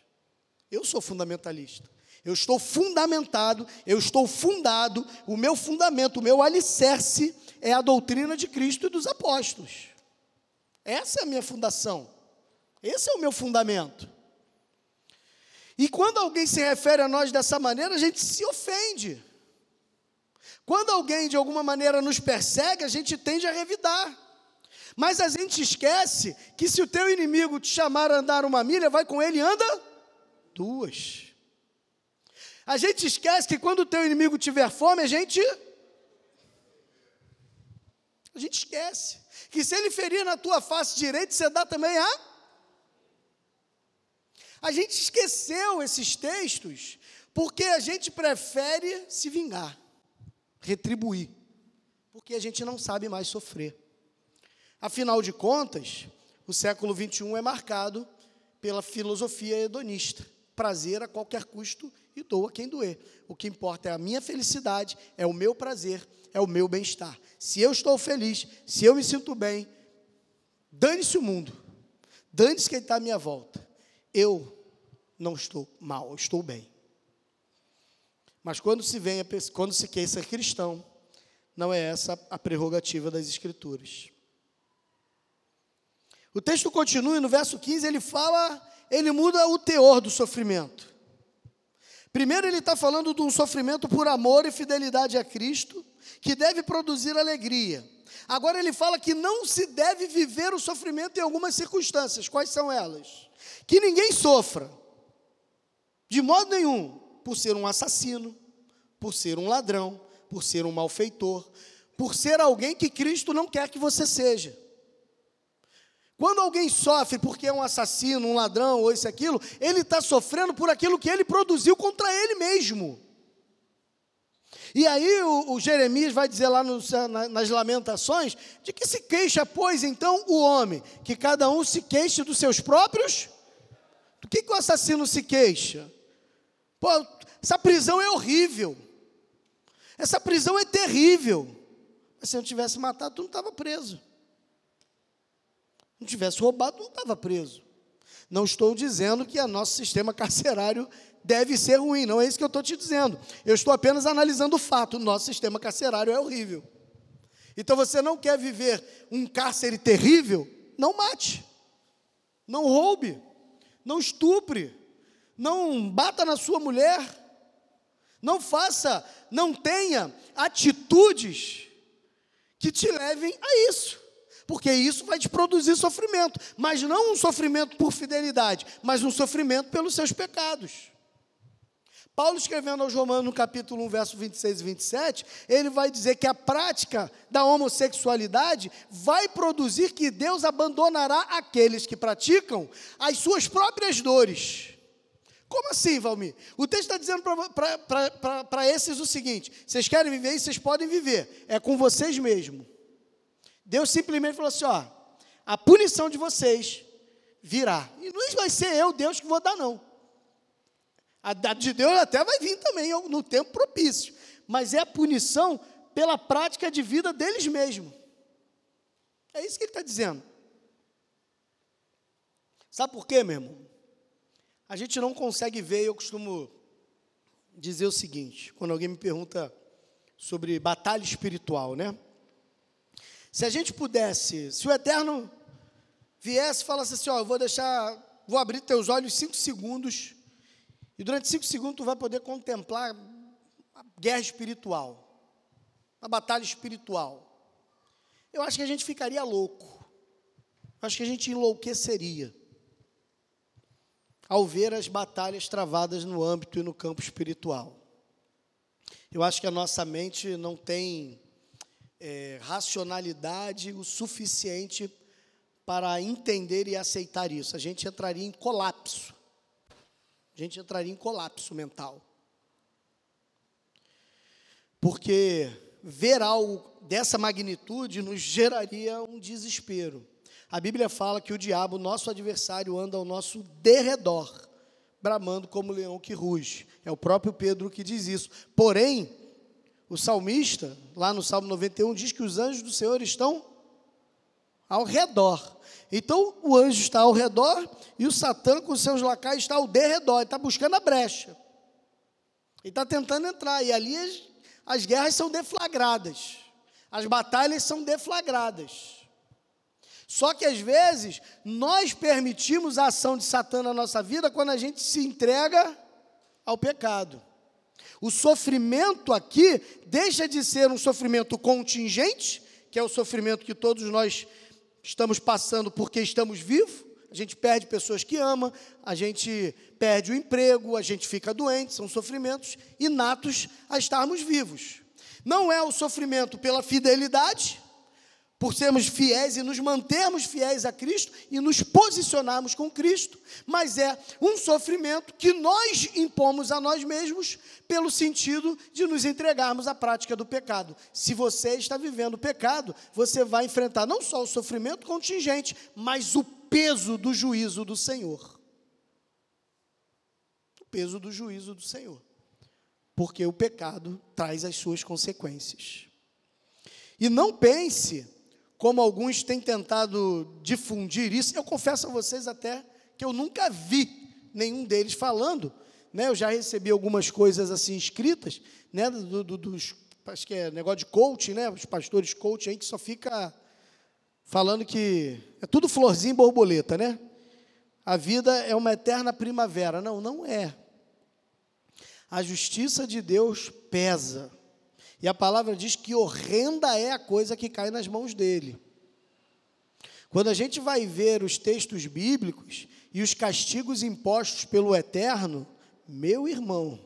Speaker 1: Eu sou fundamentalista. Eu estou fundamentado, eu estou fundado, o meu fundamento, o meu alicerce é a doutrina de Cristo e dos apóstolos. Essa é a minha fundação. Esse é o meu fundamento. E quando alguém se refere a nós dessa maneira, a gente se ofende. Quando alguém de alguma maneira nos persegue, a gente tende a revidar. Mas a gente esquece que se o teu inimigo te chamar a andar uma milha, vai com ele anda duas. A gente esquece que quando o teu inimigo tiver fome, a gente a gente esquece que se ele ferir na tua face direita, você dá também a a gente esqueceu esses textos porque a gente prefere se vingar, retribuir, porque a gente não sabe mais sofrer. Afinal de contas, o século 21 é marcado pela filosofia hedonista, prazer a qualquer custo e doa quem doer. O que importa é a minha felicidade, é o meu prazer, é o meu bem-estar. Se eu estou feliz, se eu me sinto bem, dane-se o mundo, dane-se quem está à minha volta eu não estou mal, estou bem. Mas quando se vem, quando se quer ser cristão, não é essa a prerrogativa das Escrituras. O texto continua e no verso 15 ele fala, ele muda o teor do sofrimento. Primeiro ele está falando de um sofrimento por amor e fidelidade a Cristo, que deve produzir alegria. Agora ele fala que não se deve viver o sofrimento em algumas circunstâncias. Quais são elas? Que ninguém sofra, de modo nenhum, por ser um assassino, por ser um ladrão, por ser um malfeitor, por ser alguém que Cristo não quer que você seja. Quando alguém sofre porque é um assassino, um ladrão ou isso aquilo, ele está sofrendo por aquilo que ele produziu contra ele mesmo. E aí o, o Jeremias vai dizer lá na, nas lamentações, de que se queixa, pois, então, o homem, que cada um se queixe dos seus próprios do que, que o assassino se queixa? Pô, essa prisão é horrível. Essa prisão é terrível. Mas se eu não tivesse matado, tu não estava preso. Não tivesse roubado, tu não estava preso. Não estou dizendo que o nosso sistema carcerário deve ser ruim, não é isso que eu estou te dizendo. Eu estou apenas analisando o fato: o nosso sistema carcerário é horrível. Então você não quer viver um cárcere terrível? Não mate, não roube, não estupre, não bata na sua mulher, não faça, não tenha atitudes que te levem a isso. porque isso vai te produzir sofrimento, mas não um sofrimento por fidelidade, mas um sofrimento pelos seus pecados. Paulo escrevendo aos Romanos no capítulo 1, verso 26 e 27, ele vai dizer que a prática da homossexualidade vai produzir que Deus abandonará aqueles que praticam as suas próprias dores. Como assim, Valmir? O texto está dizendo para esses o seguinte: vocês querem viver isso, vocês podem viver, é com vocês mesmo. Deus simplesmente falou assim: ó, a punição de vocês virá. E não vai ser eu, Deus, que vou dar, não. A de Deus até vai vir também no tempo propício. Mas é a punição pela prática de vida deles mesmos. É isso que ele está dizendo. Sabe por quê, meu irmão? A gente não consegue ver, eu costumo dizer o seguinte, quando alguém me pergunta sobre batalha espiritual, né? Se a gente pudesse, se o Eterno viesse e falasse assim, ó, eu vou deixar, vou abrir teus olhos cinco segundos, e durante cinco segundos tu vai poder contemplar a guerra espiritual, a batalha espiritual. Eu acho que a gente ficaria louco, acho que a gente enlouqueceria ao ver as batalhas travadas no âmbito e no campo espiritual. Eu acho que a nossa mente não tem é, racionalidade o suficiente para entender e aceitar isso. A gente entraria em colapso. Gente entraria em colapso mental. Porque ver algo dessa magnitude nos geraria um desespero. A Bíblia fala que o diabo, nosso adversário, anda ao nosso derredor, bramando como leão que ruge. É o próprio Pedro que diz isso. Porém, o salmista, lá no Salmo 91, diz que os anjos do Senhor estão ao redor. Então, o anjo está ao redor e o Satã, com seus lacais, está ao derredor. Ele está buscando a brecha. Ele está tentando entrar. E ali as, as guerras são deflagradas. As batalhas são deflagradas. Só que às vezes nós permitimos a ação de Satã na nossa vida quando a gente se entrega ao pecado. O sofrimento aqui deixa de ser um sofrimento contingente, que é o sofrimento que todos nós estamos passando porque estamos vivos. A gente perde pessoas que ama, a gente perde o emprego, a gente fica doente, são sofrimentos inatos a estarmos vivos. Não é o sofrimento pela fidelidade, por sermos fiéis e nos mantermos fiéis a Cristo e nos posicionarmos com Cristo, mas é um sofrimento que nós impomos a nós mesmos pelo sentido de nos entregarmos à prática do pecado. Se você está vivendo o pecado, você vai enfrentar não só o sofrimento contingente, mas o peso do juízo do Senhor. O peso do juízo do Senhor. Porque o pecado traz as suas consequências. E não pense como alguns têm tentado difundir isso, eu confesso a vocês até que eu nunca vi nenhum deles falando, né? Eu já recebi algumas coisas assim escritas, né? Do, do, dos, acho que é negócio de coaching, né? Os pastores coaching aí que só fica falando que é tudo florzinha e borboleta, né? A vida é uma eterna primavera. Não, não é. A justiça de Deus pesa. E a palavra diz que horrenda é a coisa que cai nas mãos dele. Quando a gente vai ver os textos bíblicos e os castigos impostos pelo Eterno, meu irmão,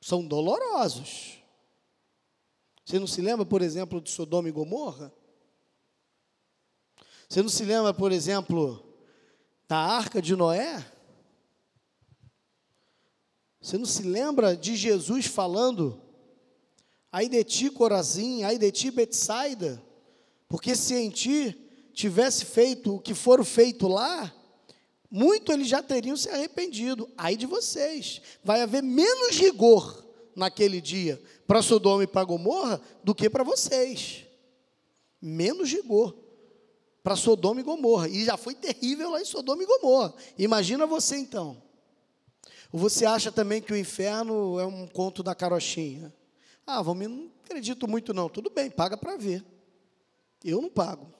Speaker 1: são dolorosos. Você não se lembra, por exemplo, de Sodoma e Gomorra? Você não se lembra, por exemplo, da arca de Noé? Você não se lembra de Jesus falando Ai de ti, Corazim, ai de ti, Betsaida, porque se em ti tivesse feito o que for feito lá, muito eles já teriam se arrependido. Ai de vocês, vai haver menos rigor naquele dia para Sodoma e para Gomorra do que para vocês. Menos rigor para Sodoma e Gomorra. E já foi terrível lá em Sodoma e Gomorra. Imagina você então. Ou você acha também que o inferno é um conto da carochinha? Ah, Valmir, não acredito muito não. Tudo bem, paga para ver. Eu não pago.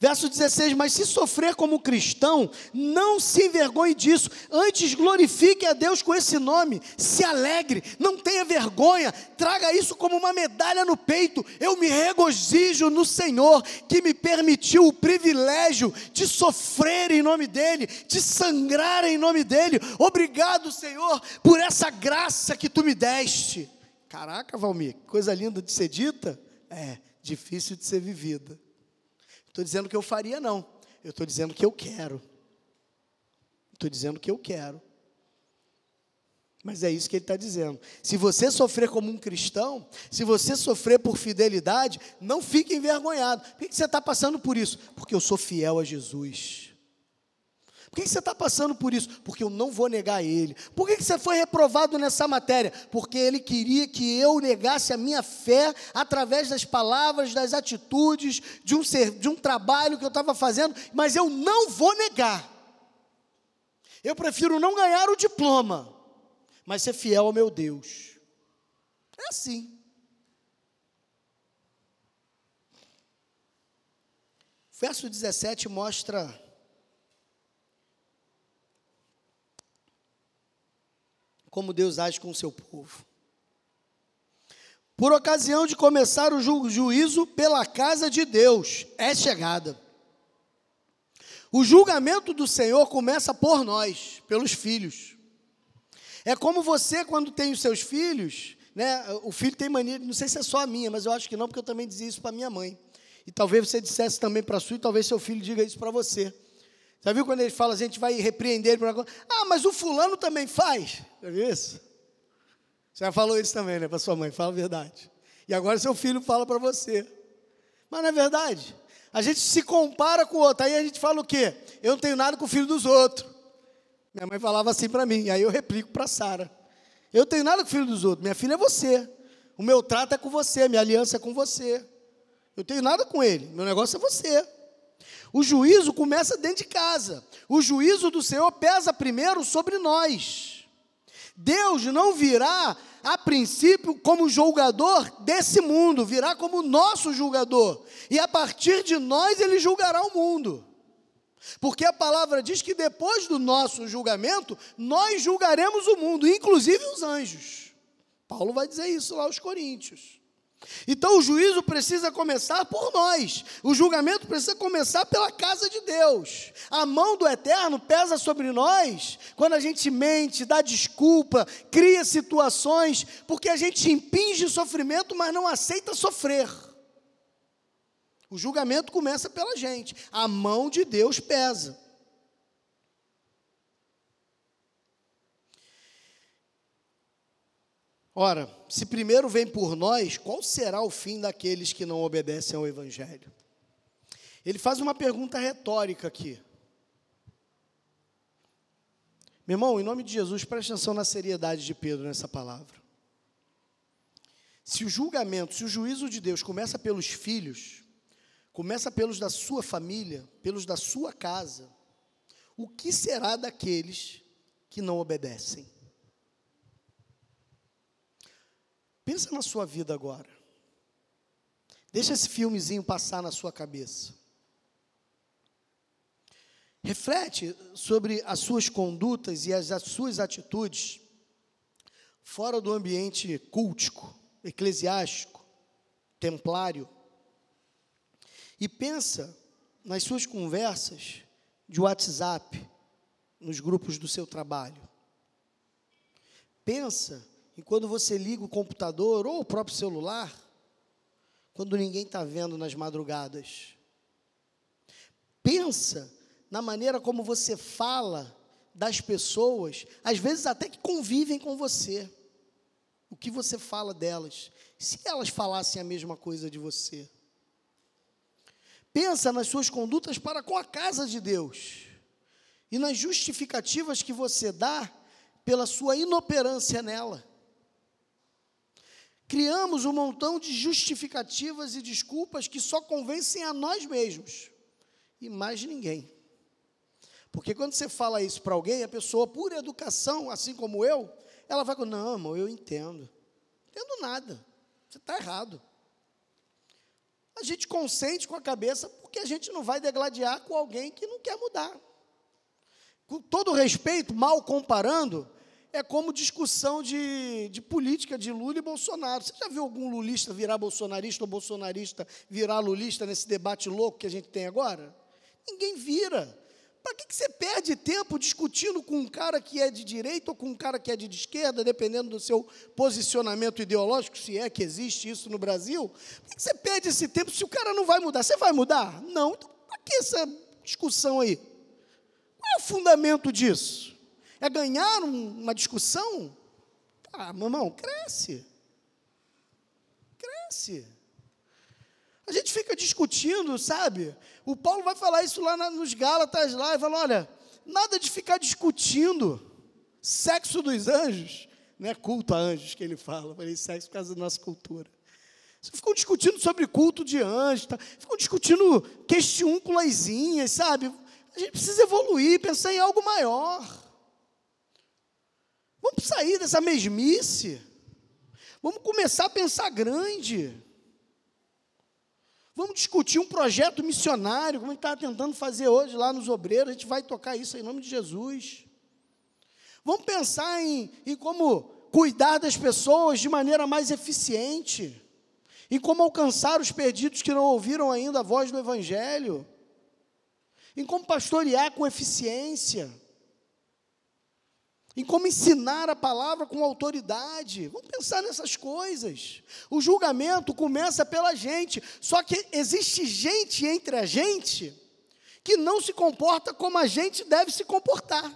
Speaker 1: Verso 16: Mas se sofrer como cristão, não se envergonhe disso, antes glorifique a Deus com esse nome, se alegre, não tenha vergonha, traga isso como uma medalha no peito. Eu me regozijo no Senhor, que me permitiu o privilégio de sofrer em nome dEle, de sangrar em nome dEle. Obrigado, Senhor, por essa graça que tu me deste. Caraca, Valmir, coisa linda de ser dita? É, difícil de ser vivida. Estou dizendo que eu faria, não. Eu estou dizendo que eu quero. Estou dizendo que eu quero. Mas é isso que ele está dizendo. Se você sofrer como um cristão, se você sofrer por fidelidade, não fique envergonhado. Por que você está passando por isso? Porque eu sou fiel a Jesus. Por que você está passando por isso? Porque eu não vou negar ele. Por que você foi reprovado nessa matéria? Porque ele queria que eu negasse a minha fé através das palavras, das atitudes, de um, ser, de um trabalho que eu estava fazendo, mas eu não vou negar. Eu prefiro não ganhar o diploma, mas ser fiel ao meu Deus. É assim. Verso 17 mostra como Deus age com o seu povo. Por ocasião de começar o ju juízo pela casa de Deus, é chegada. O julgamento do Senhor começa por nós, pelos filhos. É como você, quando tem os seus filhos, né? O filho tem mania, não sei se é só a minha, mas eu acho que não, porque eu também dizia isso para minha mãe. E talvez você dissesse também para sua, e talvez seu filho diga isso para você. Já viu quando ele fala, a gente vai repreender ele por uma coisa? Ah, mas o fulano também faz. Já viu isso? Você já falou isso também, né, para sua mãe, fala a verdade. E agora seu filho fala para você. Mas não é verdade. A gente se compara com o outro. Aí a gente fala o quê? Eu não tenho nada com o filho dos outros. Minha mãe falava assim para mim. Aí eu replico para Sara. Eu tenho nada com o filho dos outros. Minha filha é você. O meu trato é com você. Minha aliança é com você. Eu tenho nada com ele. Meu negócio é você. O juízo começa dentro de casa. O juízo do Senhor pesa primeiro sobre nós. Deus não virá, a princípio, como julgador desse mundo, virá como nosso julgador. E a partir de nós ele julgará o mundo. Porque a palavra diz que depois do nosso julgamento, nós julgaremos o mundo, inclusive os anjos. Paulo vai dizer isso lá aos Coríntios. Então o juízo precisa começar por nós, o julgamento precisa começar pela casa de Deus. A mão do eterno pesa sobre nós quando a gente mente, dá desculpa, cria situações, porque a gente impinge sofrimento, mas não aceita sofrer. O julgamento começa pela gente, a mão de Deus pesa. Ora, se primeiro vem por nós, qual será o fim daqueles que não obedecem ao Evangelho? Ele faz uma pergunta retórica aqui. Meu irmão, em nome de Jesus, preste atenção na seriedade de Pedro nessa palavra. Se o julgamento, se o juízo de Deus começa pelos filhos, começa pelos da sua família, pelos da sua casa, o que será daqueles que não obedecem? Pensa na sua vida agora. Deixa esse filmezinho passar na sua cabeça. Reflete sobre as suas condutas e as, as suas atitudes fora do ambiente cultico, eclesiástico, templário. E pensa nas suas conversas de WhatsApp, nos grupos do seu trabalho. Pensa e quando você liga o computador ou o próprio celular, quando ninguém está vendo nas madrugadas, pensa na maneira como você fala das pessoas, às vezes até que convivem com você. O que você fala delas? Se elas falassem a mesma coisa de você. Pensa nas suas condutas para com a casa de Deus e nas justificativas que você dá pela sua inoperância nela. Criamos um montão de justificativas e desculpas que só convencem a nós mesmos e mais ninguém. Porque quando você fala isso para alguém, a pessoa, por educação, assim como eu, ela vai com: Não, amor, eu entendo. Entendo nada. Você está errado. a gente consente com a cabeça porque a gente não vai degladiar com alguém que não quer mudar. Com todo respeito, mal comparando, é como discussão de, de política de Lula e Bolsonaro. Você já viu algum lulista virar bolsonarista ou bolsonarista virar lulista nesse debate louco que a gente tem agora? Ninguém vira. Para que, que você perde tempo discutindo com um cara que é de direita ou com um cara que é de esquerda, dependendo do seu posicionamento ideológico, se é que existe isso no Brasil? Por que, que você perde esse tempo se o cara não vai mudar? Você vai mudar? Não. Então, para que essa discussão aí? Qual é o fundamento disso? É ganhar um, uma discussão? Ah, mamão, cresce. Cresce. A gente fica discutindo, sabe? O Paulo vai falar isso lá na, nos Gálatas, lá, e fala: olha, nada de ficar discutindo sexo dos anjos, não é culto a anjos que ele fala, falei sexo por causa da nossa cultura. Vocês ficam discutindo sobre culto de anjos, tá? ficam discutindo questiúnculazinhas, sabe? A gente precisa evoluir, pensar em algo maior. Vamos sair dessa mesmice. Vamos começar a pensar grande. Vamos discutir um projeto missionário, como a gente está tentando fazer hoje lá nos obreiros, a gente vai tocar isso em nome de Jesus. Vamos pensar em, em como cuidar das pessoas de maneira mais eficiente, em como alcançar os perdidos que não ouviram ainda a voz do Evangelho, em como pastorear com eficiência em como ensinar a palavra com autoridade. Vamos pensar nessas coisas. O julgamento começa pela gente, só que existe gente entre a gente que não se comporta como a gente deve se comportar.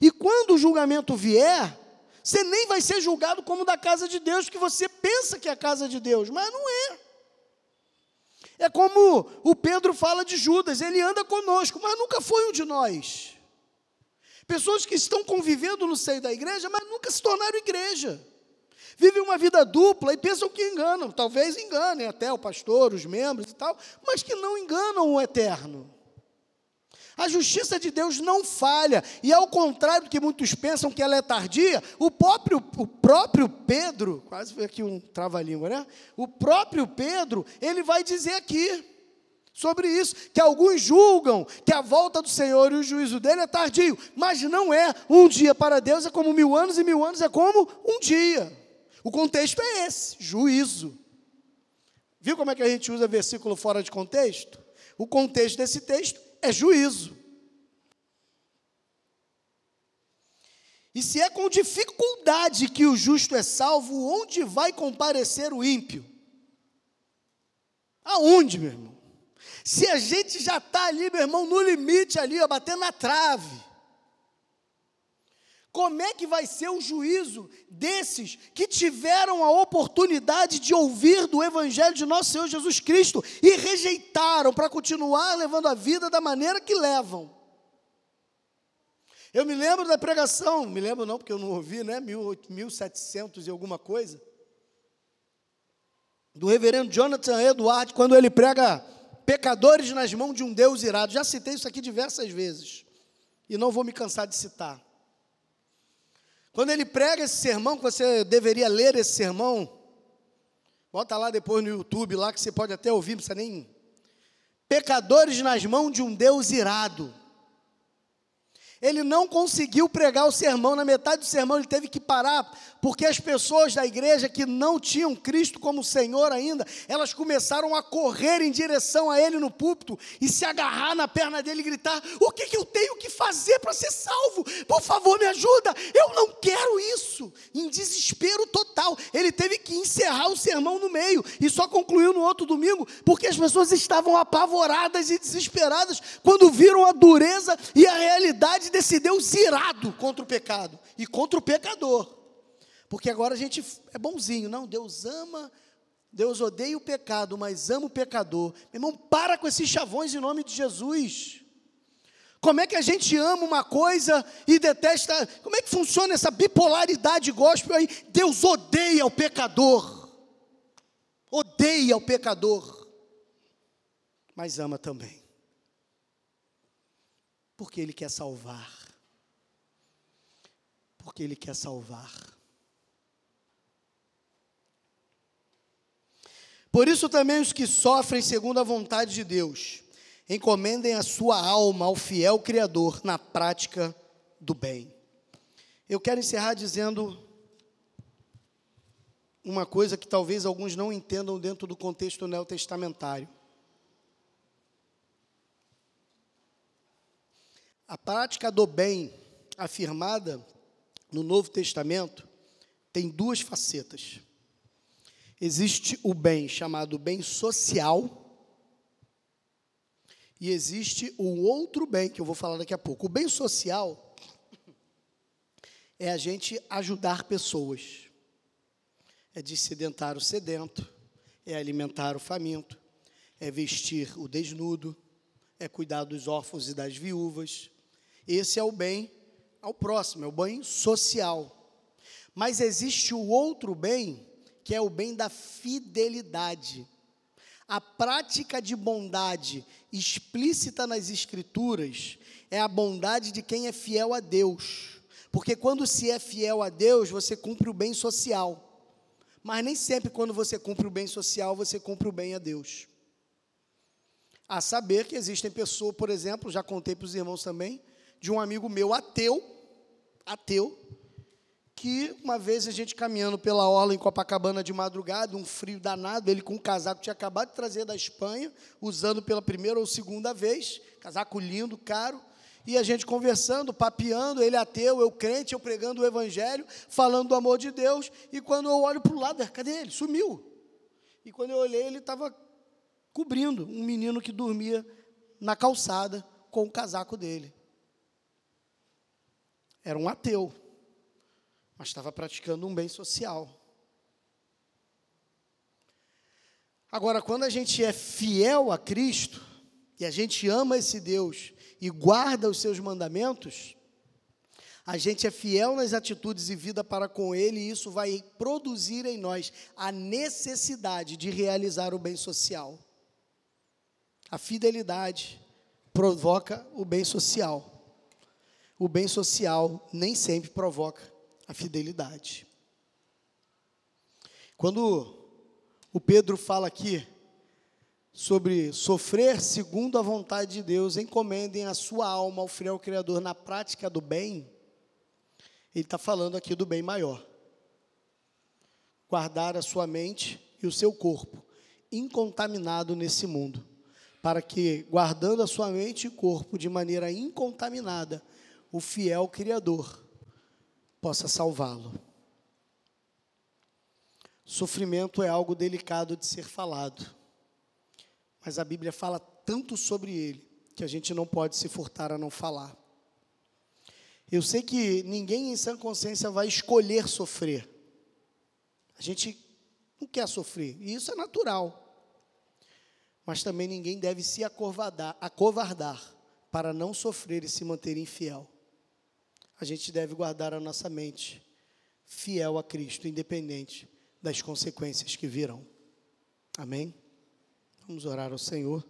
Speaker 1: E quando o julgamento vier, você nem vai ser julgado como da casa de Deus, que você pensa que é a casa de Deus, mas não é. É como o Pedro fala de Judas, ele anda conosco, mas nunca foi um de nós. Pessoas que estão convivendo no seio da igreja, mas nunca se tornaram igreja. Vivem uma vida dupla e pensam que enganam. Talvez enganem até o pastor, os membros e tal, mas que não enganam o eterno. A justiça de Deus não falha, e ao contrário do que muitos pensam que ela é tardia, o próprio, o próprio Pedro, quase foi aqui um trava-língua, né? O próprio Pedro, ele vai dizer aqui, sobre isso, que alguns julgam que a volta do Senhor e o juízo dele é tardio, mas não é. Um dia para Deus é como mil anos, e mil anos é como um dia. O contexto é esse: juízo. Viu como é que a gente usa versículo fora de contexto? O contexto desse texto é juízo. E se é com dificuldade que o justo é salvo, onde vai comparecer o ímpio? Aonde, meu irmão? Se a gente já está ali, meu irmão, no limite ali, ó, batendo na trave, como é que vai ser o juízo desses que tiveram a oportunidade de ouvir do Evangelho de nosso Senhor Jesus Cristo e rejeitaram para continuar levando a vida da maneira que levam? Eu me lembro da pregação, me lembro não, porque eu não ouvi, né? 1700 e alguma coisa, do reverendo Jonathan Edward, quando ele prega pecadores nas mãos de um Deus irado. Já citei isso aqui diversas vezes e não vou me cansar de citar. Quando ele prega esse sermão, que você deveria ler esse sermão, bota lá depois no YouTube, lá que você pode até ouvir, não precisa nem. Pecadores nas mãos de um Deus irado. Ele não conseguiu pregar o sermão, na metade do sermão ele teve que parar, porque as pessoas da igreja que não tinham Cristo como Senhor ainda, elas começaram a correr em direção a ele no púlpito e se agarrar na perna dele e gritar: O que, que eu tenho que fazer para ser salvo? Por favor, me ajuda, eu não quero isso. Em desespero total, ele teve que encerrar o sermão no meio e só concluiu no outro domingo, porque as pessoas estavam apavoradas e desesperadas quando viram a dureza e a realidade desse Deus irado contra o pecado e contra o pecador. Porque agora a gente é bonzinho, não, Deus ama, Deus odeia o pecado, mas ama o pecador. Meu irmão, para com esses chavões em nome de Jesus. Como é que a gente ama uma coisa e detesta? Como é que funciona essa bipolaridade gospel aí? Deus odeia o pecador. Odeia o pecador. Mas ama também porque Ele quer salvar. Porque Ele quer salvar. Por isso também os que sofrem segundo a vontade de Deus, encomendem a sua alma ao fiel Criador na prática do bem. Eu quero encerrar dizendo uma coisa que talvez alguns não entendam dentro do contexto neotestamentário. A prática do bem afirmada no Novo Testamento tem duas facetas. Existe o bem chamado bem social e existe o outro bem que eu vou falar daqui a pouco. O bem social é a gente ajudar pessoas. É discidentar o sedento, é alimentar o faminto, é vestir o desnudo, é cuidar dos órfãos e das viúvas, esse é o bem ao próximo, é o bem social. Mas existe o outro bem, que é o bem da fidelidade. A prática de bondade explícita nas Escrituras é a bondade de quem é fiel a Deus. Porque quando se é fiel a Deus, você cumpre o bem social. Mas nem sempre, quando você cumpre o bem social, você cumpre o bem a Deus. A saber que existem pessoas, por exemplo, já contei para os irmãos também, de um amigo meu ateu, ateu, que uma vez a gente caminhando pela orla em Copacabana de madrugada, um frio danado, ele com um casaco tinha acabado de trazer da Espanha, usando pela primeira ou segunda vez, casaco lindo, caro, e a gente conversando, papeando, ele ateu, eu crente, eu pregando o evangelho, falando do amor de Deus, e quando eu olho para o lado, cadê ele? Sumiu. E quando eu olhei, ele estava cobrindo um menino que dormia na calçada com o casaco dele. Era um ateu, mas estava praticando um bem social. Agora, quando a gente é fiel a Cristo, e a gente ama esse Deus e guarda os seus mandamentos, a gente é fiel nas atitudes e vida para com Ele, e isso vai produzir em nós a necessidade de realizar o bem social. A fidelidade provoca o bem social o bem social nem sempre provoca a fidelidade. Quando o Pedro fala aqui sobre sofrer segundo a vontade de Deus, encomendem a sua alma ao fiel Criador na prática do bem, ele está falando aqui do bem maior. Guardar a sua mente e o seu corpo incontaminado nesse mundo, para que, guardando a sua mente e corpo de maneira incontaminada, o fiel Criador possa salvá-lo. Sofrimento é algo delicado de ser falado, mas a Bíblia fala tanto sobre ele que a gente não pode se furtar a não falar. Eu sei que ninguém em sã consciência vai escolher sofrer. A gente não quer sofrer, e isso é natural. Mas também ninguém deve se acovardar, acovardar para não sofrer e se manter infiel a gente deve guardar a nossa mente fiel a Cristo, independente das consequências que virão. Amém? Vamos orar ao Senhor.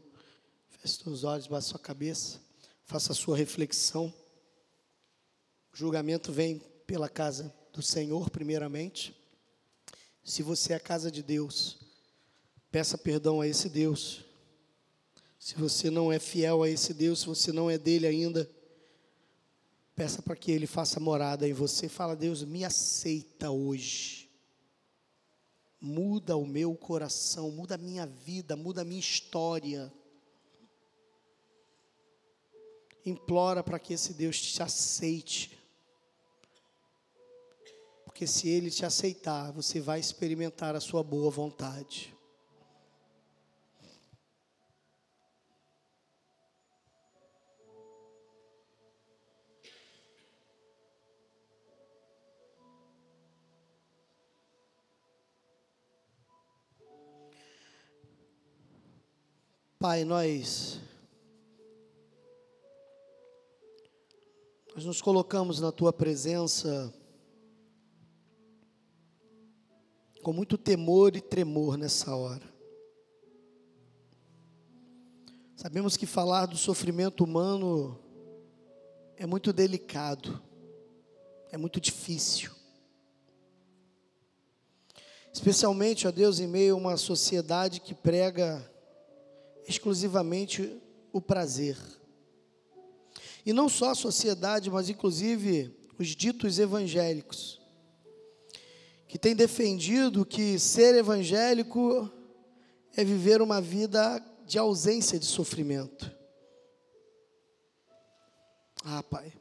Speaker 1: Feche os olhos, baixe sua cabeça, faça a sua reflexão. O julgamento vem pela casa do Senhor, primeiramente. Se você é a casa de Deus, peça perdão a esse Deus. Se você não é fiel a esse Deus, se você não é dele ainda, Peça para que Ele faça morada em você. Fala, Deus, me aceita hoje. Muda o meu coração, muda a minha vida, muda a minha história. Implora para que esse Deus te aceite. Porque se Ele te aceitar, você vai experimentar a sua boa vontade. Pai, nós nós nos colocamos na tua presença com muito temor e tremor nessa hora. Sabemos que falar do sofrimento humano é muito delicado, é muito difícil. especialmente, ó Deus, em meio a uma sociedade que prega exclusivamente o prazer. E não só a sociedade, mas inclusive os ditos evangélicos, que têm defendido que ser evangélico é viver uma vida de ausência de sofrimento. Ah, Pai,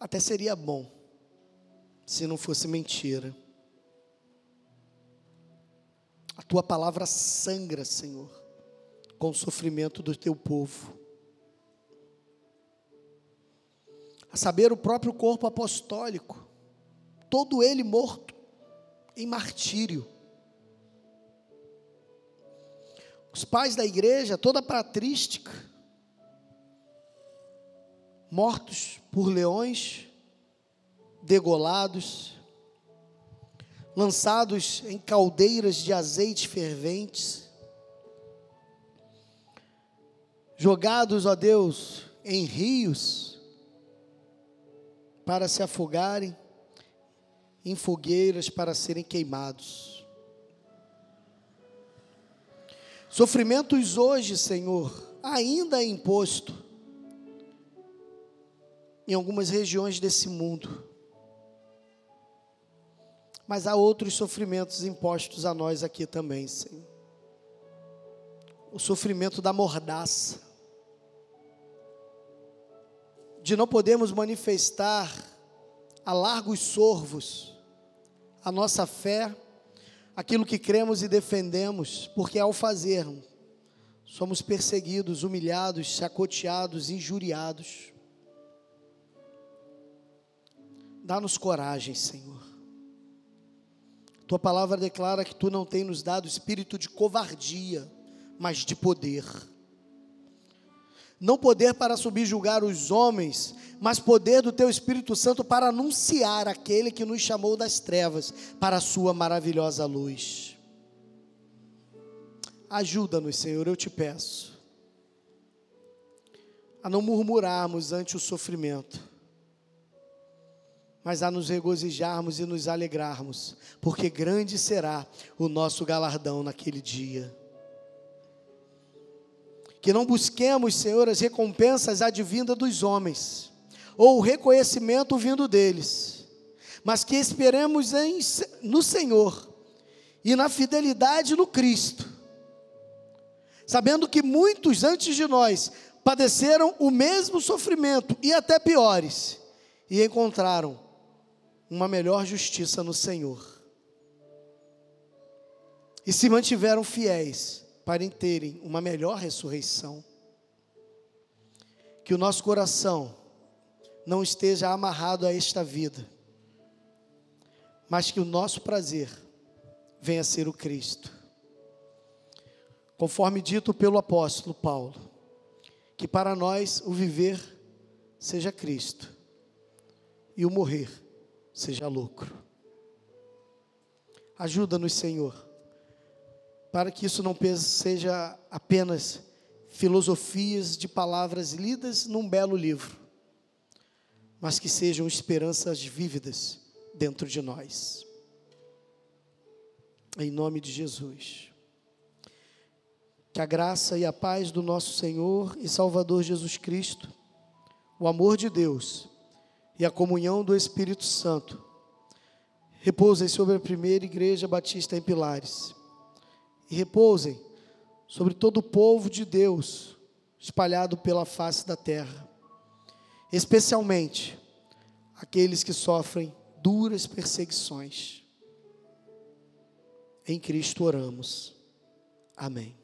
Speaker 1: até seria bom se não fosse mentira. A tua palavra sangra, Senhor, com o sofrimento do teu povo. A saber, o próprio corpo apostólico, todo ele morto em martírio. Os pais da igreja, toda patrística, mortos por leões, degolados, lançados em caldeiras de azeite ferventes, jogados, ó Deus, em rios para se afogarem, em fogueiras para serem queimados. Sofrimentos hoje, Senhor, ainda é imposto em algumas regiões desse mundo mas há outros sofrimentos impostos a nós aqui também, Senhor. O sofrimento da mordaça, de não podermos manifestar a largos sorvos a nossa fé, aquilo que cremos e defendemos, porque ao fazermos, somos perseguidos, humilhados, chacoteados, injuriados. Dá-nos coragem, Senhor tua palavra declara que tu não tem nos dado espírito de covardia, mas de poder. Não poder para subjugar os homens, mas poder do teu Espírito Santo para anunciar aquele que nos chamou das trevas para a sua maravilhosa luz. Ajuda-nos, Senhor, eu te peço, a não murmurarmos ante o sofrimento mas a nos regozijarmos e nos alegrarmos, porque grande será o nosso galardão naquele dia. Que não busquemos, Senhor, as recompensas advindas dos homens, ou o reconhecimento vindo deles, mas que esperemos em, no Senhor e na fidelidade no Cristo, sabendo que muitos antes de nós padeceram o mesmo sofrimento e até piores, e encontraram uma melhor justiça no Senhor. E se mantiveram fiéis para terem uma melhor ressurreição. Que o nosso coração não esteja amarrado a esta vida, mas que o nosso prazer venha a ser o Cristo. Conforme dito pelo apóstolo Paulo, que para nós o viver seja Cristo e o morrer seja lucro. Ajuda-nos, Senhor, para que isso não seja apenas filosofias de palavras lidas num belo livro, mas que sejam esperanças vívidas dentro de nós. Em nome de Jesus. Que a graça e a paz do nosso Senhor e Salvador Jesus Cristo, o amor de Deus, e a comunhão do Espírito Santo repousem sobre a primeira igreja batista em Pilares e repousem sobre todo o povo de Deus espalhado pela face da terra, especialmente aqueles que sofrem duras perseguições. Em Cristo oramos. Amém.